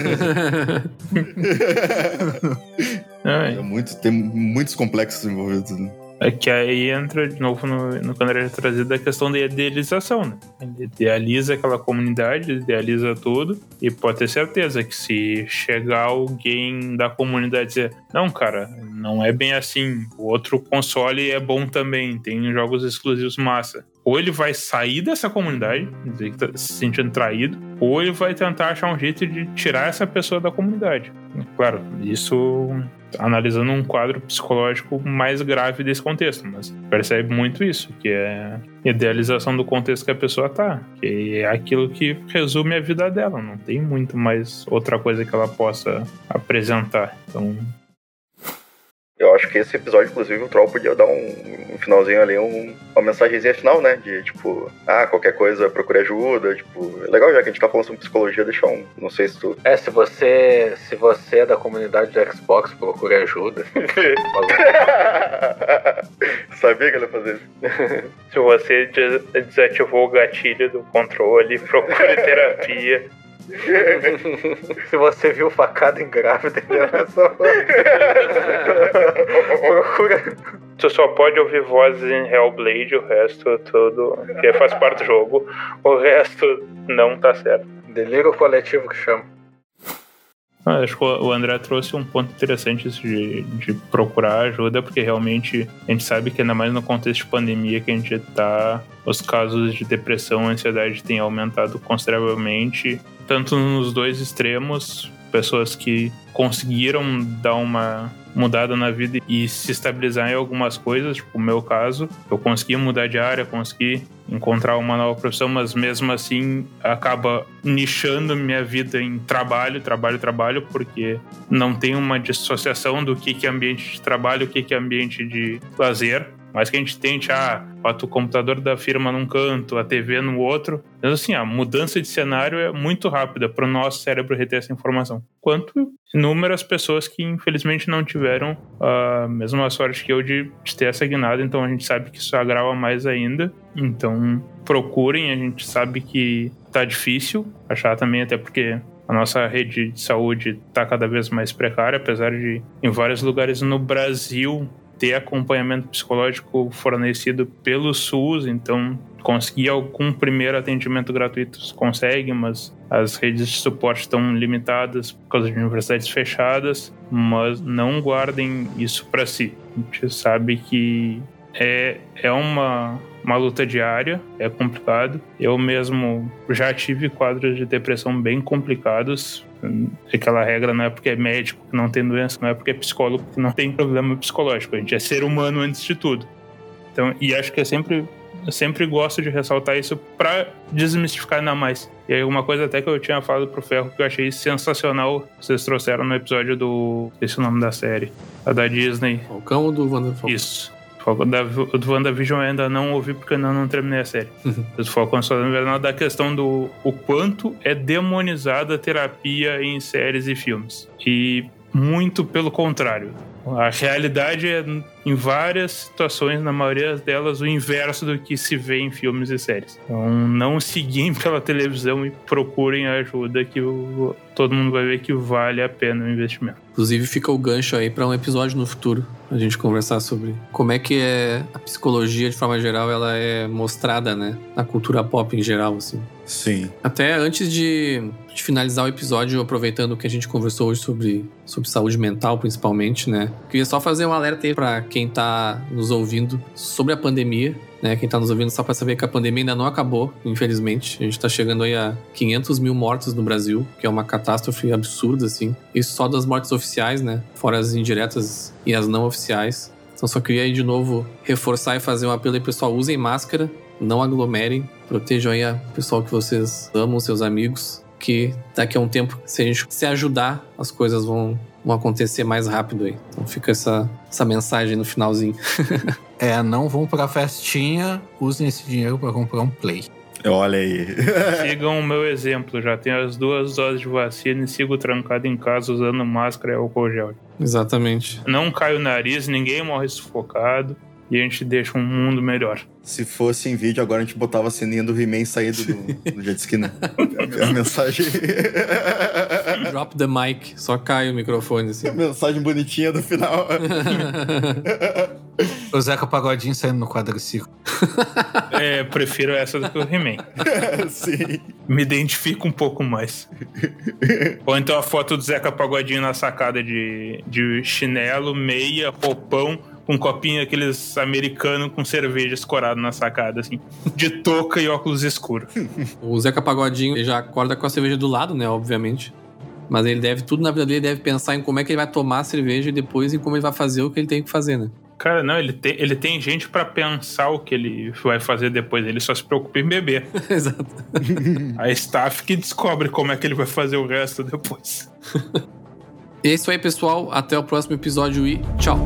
É, É muito, tem muitos complexos envolvidos. Né? É que aí entra de novo no, no quando era trazido a questão da idealização, né? Ele idealiza aquela comunidade, idealiza tudo, e pode ter certeza que se chegar alguém da comunidade e dizer, não, cara, não é bem assim, o outro console é bom também, tem jogos exclusivos massa. Ou ele vai sair dessa comunidade, dizer que tá se sentindo traído, ou ele vai tentar achar um jeito de tirar essa pessoa da comunidade. Claro, isso analisando um quadro psicológico mais grave desse contexto, mas percebe muito isso, que é idealização do contexto que a pessoa tá, que é aquilo que resume a vida dela, não tem muito mais outra coisa que ela possa apresentar. Então, Eu acho que esse episódio, inclusive, o Troll podia dar um, um finalzinho ali, um- uma mensagenzinha final, né? De tipo, ah, qualquer coisa, procure ajuda. Tipo, é legal já que a gente tá falando sobre psicologia, deixar um. Não sei se tu. É, se você, se você é da comunidade do Xbox, procure ajuda. Sabia que ele ia fazer isso. se você des- desativou o gatilho do controle, procure terapia. se você viu facada em grávida, é só... procura. Tu só pode ouvir vozes em Hellblade, o resto tudo, que faz parte do jogo, o resto não tá certo. Delírio coletivo que chama. Ah, Acho que o André trouxe um ponto interessante de, de procurar ajuda, porque realmente a gente sabe que ainda mais no contexto de pandemia que a gente tá, os casos de depressão e ansiedade têm aumentado consideravelmente, tanto nos dois extremos, pessoas que conseguiram dar uma mudada na vida e se estabilizar em algumas coisas, tipo o meu caso, eu consegui mudar de área, consegui encontrar uma nova profissão, mas mesmo assim acaba nichando minha vida em trabalho, trabalho, trabalho, porque não tem uma dissociação do que é ambiente de trabalho, o que é ambiente de lazer. Mas que a gente tente, ah, bota o computador da firma num canto, a TV no outro. Mas assim, a mudança de cenário é muito rápida para o nosso cérebro reter essa informação. Quanto inúmeras pessoas que infelizmente não tiveram a mesma sorte que eu de, de ter essa guinada, então a gente sabe que isso agrava mais ainda. Então procurem, a gente sabe que tá difícil achar também, até porque a nossa rede de saúde está cada vez mais precária, apesar de em vários lugares no Brasil ter acompanhamento psicológico fornecido pelo SUS, então conseguir algum primeiro atendimento gratuito se consegue, mas as redes de suporte estão limitadas por causa de universidades fechadas, mas não guardem isso para si. A gente sabe que é, é uma, uma luta diária, é complicado. Eu mesmo já tive quadros de depressão bem complicados. Aquela regra não é porque é médico que não tem doença, não é porque é psicólogo que não tem problema psicológico. A gente é ser humano antes de tudo. Então, e acho que é sempre eu sempre gosto de ressaltar isso para desmistificar ainda mais. E aí, uma coisa até que eu tinha falado pro Ferro que eu achei sensacional, vocês trouxeram no episódio do. Esse é o nome da série. A da Disney. Falcão do Falcão? Isso. Da, do WandaVision eu ainda não ouvi porque eu ainda não terminei a série. o do Falcão só da questão do o quanto é demonizada a terapia em séries e filmes. E muito pelo contrário. A realidade é em várias situações, na maioria delas, o inverso do que se vê em filmes e séries. Então, não seguem pela televisão e procurem ajuda que o, todo mundo vai ver que vale a pena o investimento. Inclusive, fica o gancho aí para um episódio no futuro, a gente conversar sobre como é que é a psicologia, de forma geral, ela é mostrada, né, na cultura pop em geral, assim. Sim. Até antes de, de, finalizar o episódio, aproveitando que a gente conversou hoje sobre, sobre saúde mental, principalmente, né? Queria só fazer um alerta aí para quem tá nos ouvindo sobre a pandemia. Né, quem tá nos ouvindo só para saber que a pandemia ainda não acabou, infelizmente. A gente tá chegando aí a 500 mil mortos no Brasil, que é uma catástrofe absurda, assim. Isso só das mortes oficiais, né? Fora as indiretas e as não oficiais. Então só queria aí de novo reforçar e fazer um apelo aí, pessoal, usem máscara, não aglomerem, protejam aí o pessoal que vocês amam, seus amigos, que daqui a um tempo, se a gente se ajudar, as coisas vão, vão acontecer mais rápido aí. Então fica essa, essa mensagem no finalzinho. é, não vão pra festinha, usem esse dinheiro para comprar um play. Olha aí. Sigam o meu exemplo. Já tenho as duas doses de vacina e sigo trancado em casa usando máscara e álcool gel. Exatamente. Não cai o nariz, ninguém morre sufocado e a gente deixa um mundo melhor. Se fosse em vídeo, agora a gente botava a ceninha do He-Man saído do, do jet ski, né? a mensagem. Drop the mic, só cai o microfone assim. A mensagem bonitinha do final. o Zeca Pagodinho saindo no quadriciclo. É, prefiro essa do que o He-Man. Sim. Me identifico um pouco mais. Ou então a foto do Zeca Pagodinho na sacada de, de chinelo, meia, roupão com um copinho aqueles americanos com cerveja escorado na sacada, assim, de touca e óculos escuros. o Zeca Pagodinho já acorda com a cerveja do lado, né, obviamente. Mas ele deve, tudo na vida dele, deve pensar em como é que ele vai tomar a cerveja e depois em como ele vai fazer o que ele tem que fazer, né? Cara, não, ele tem, ele tem gente para pensar o que ele vai fazer depois. Ele só se preocupa em beber. Exato. a staff que descobre como é que ele vai fazer o resto depois. é isso aí, pessoal. Até o próximo episódio e tchau.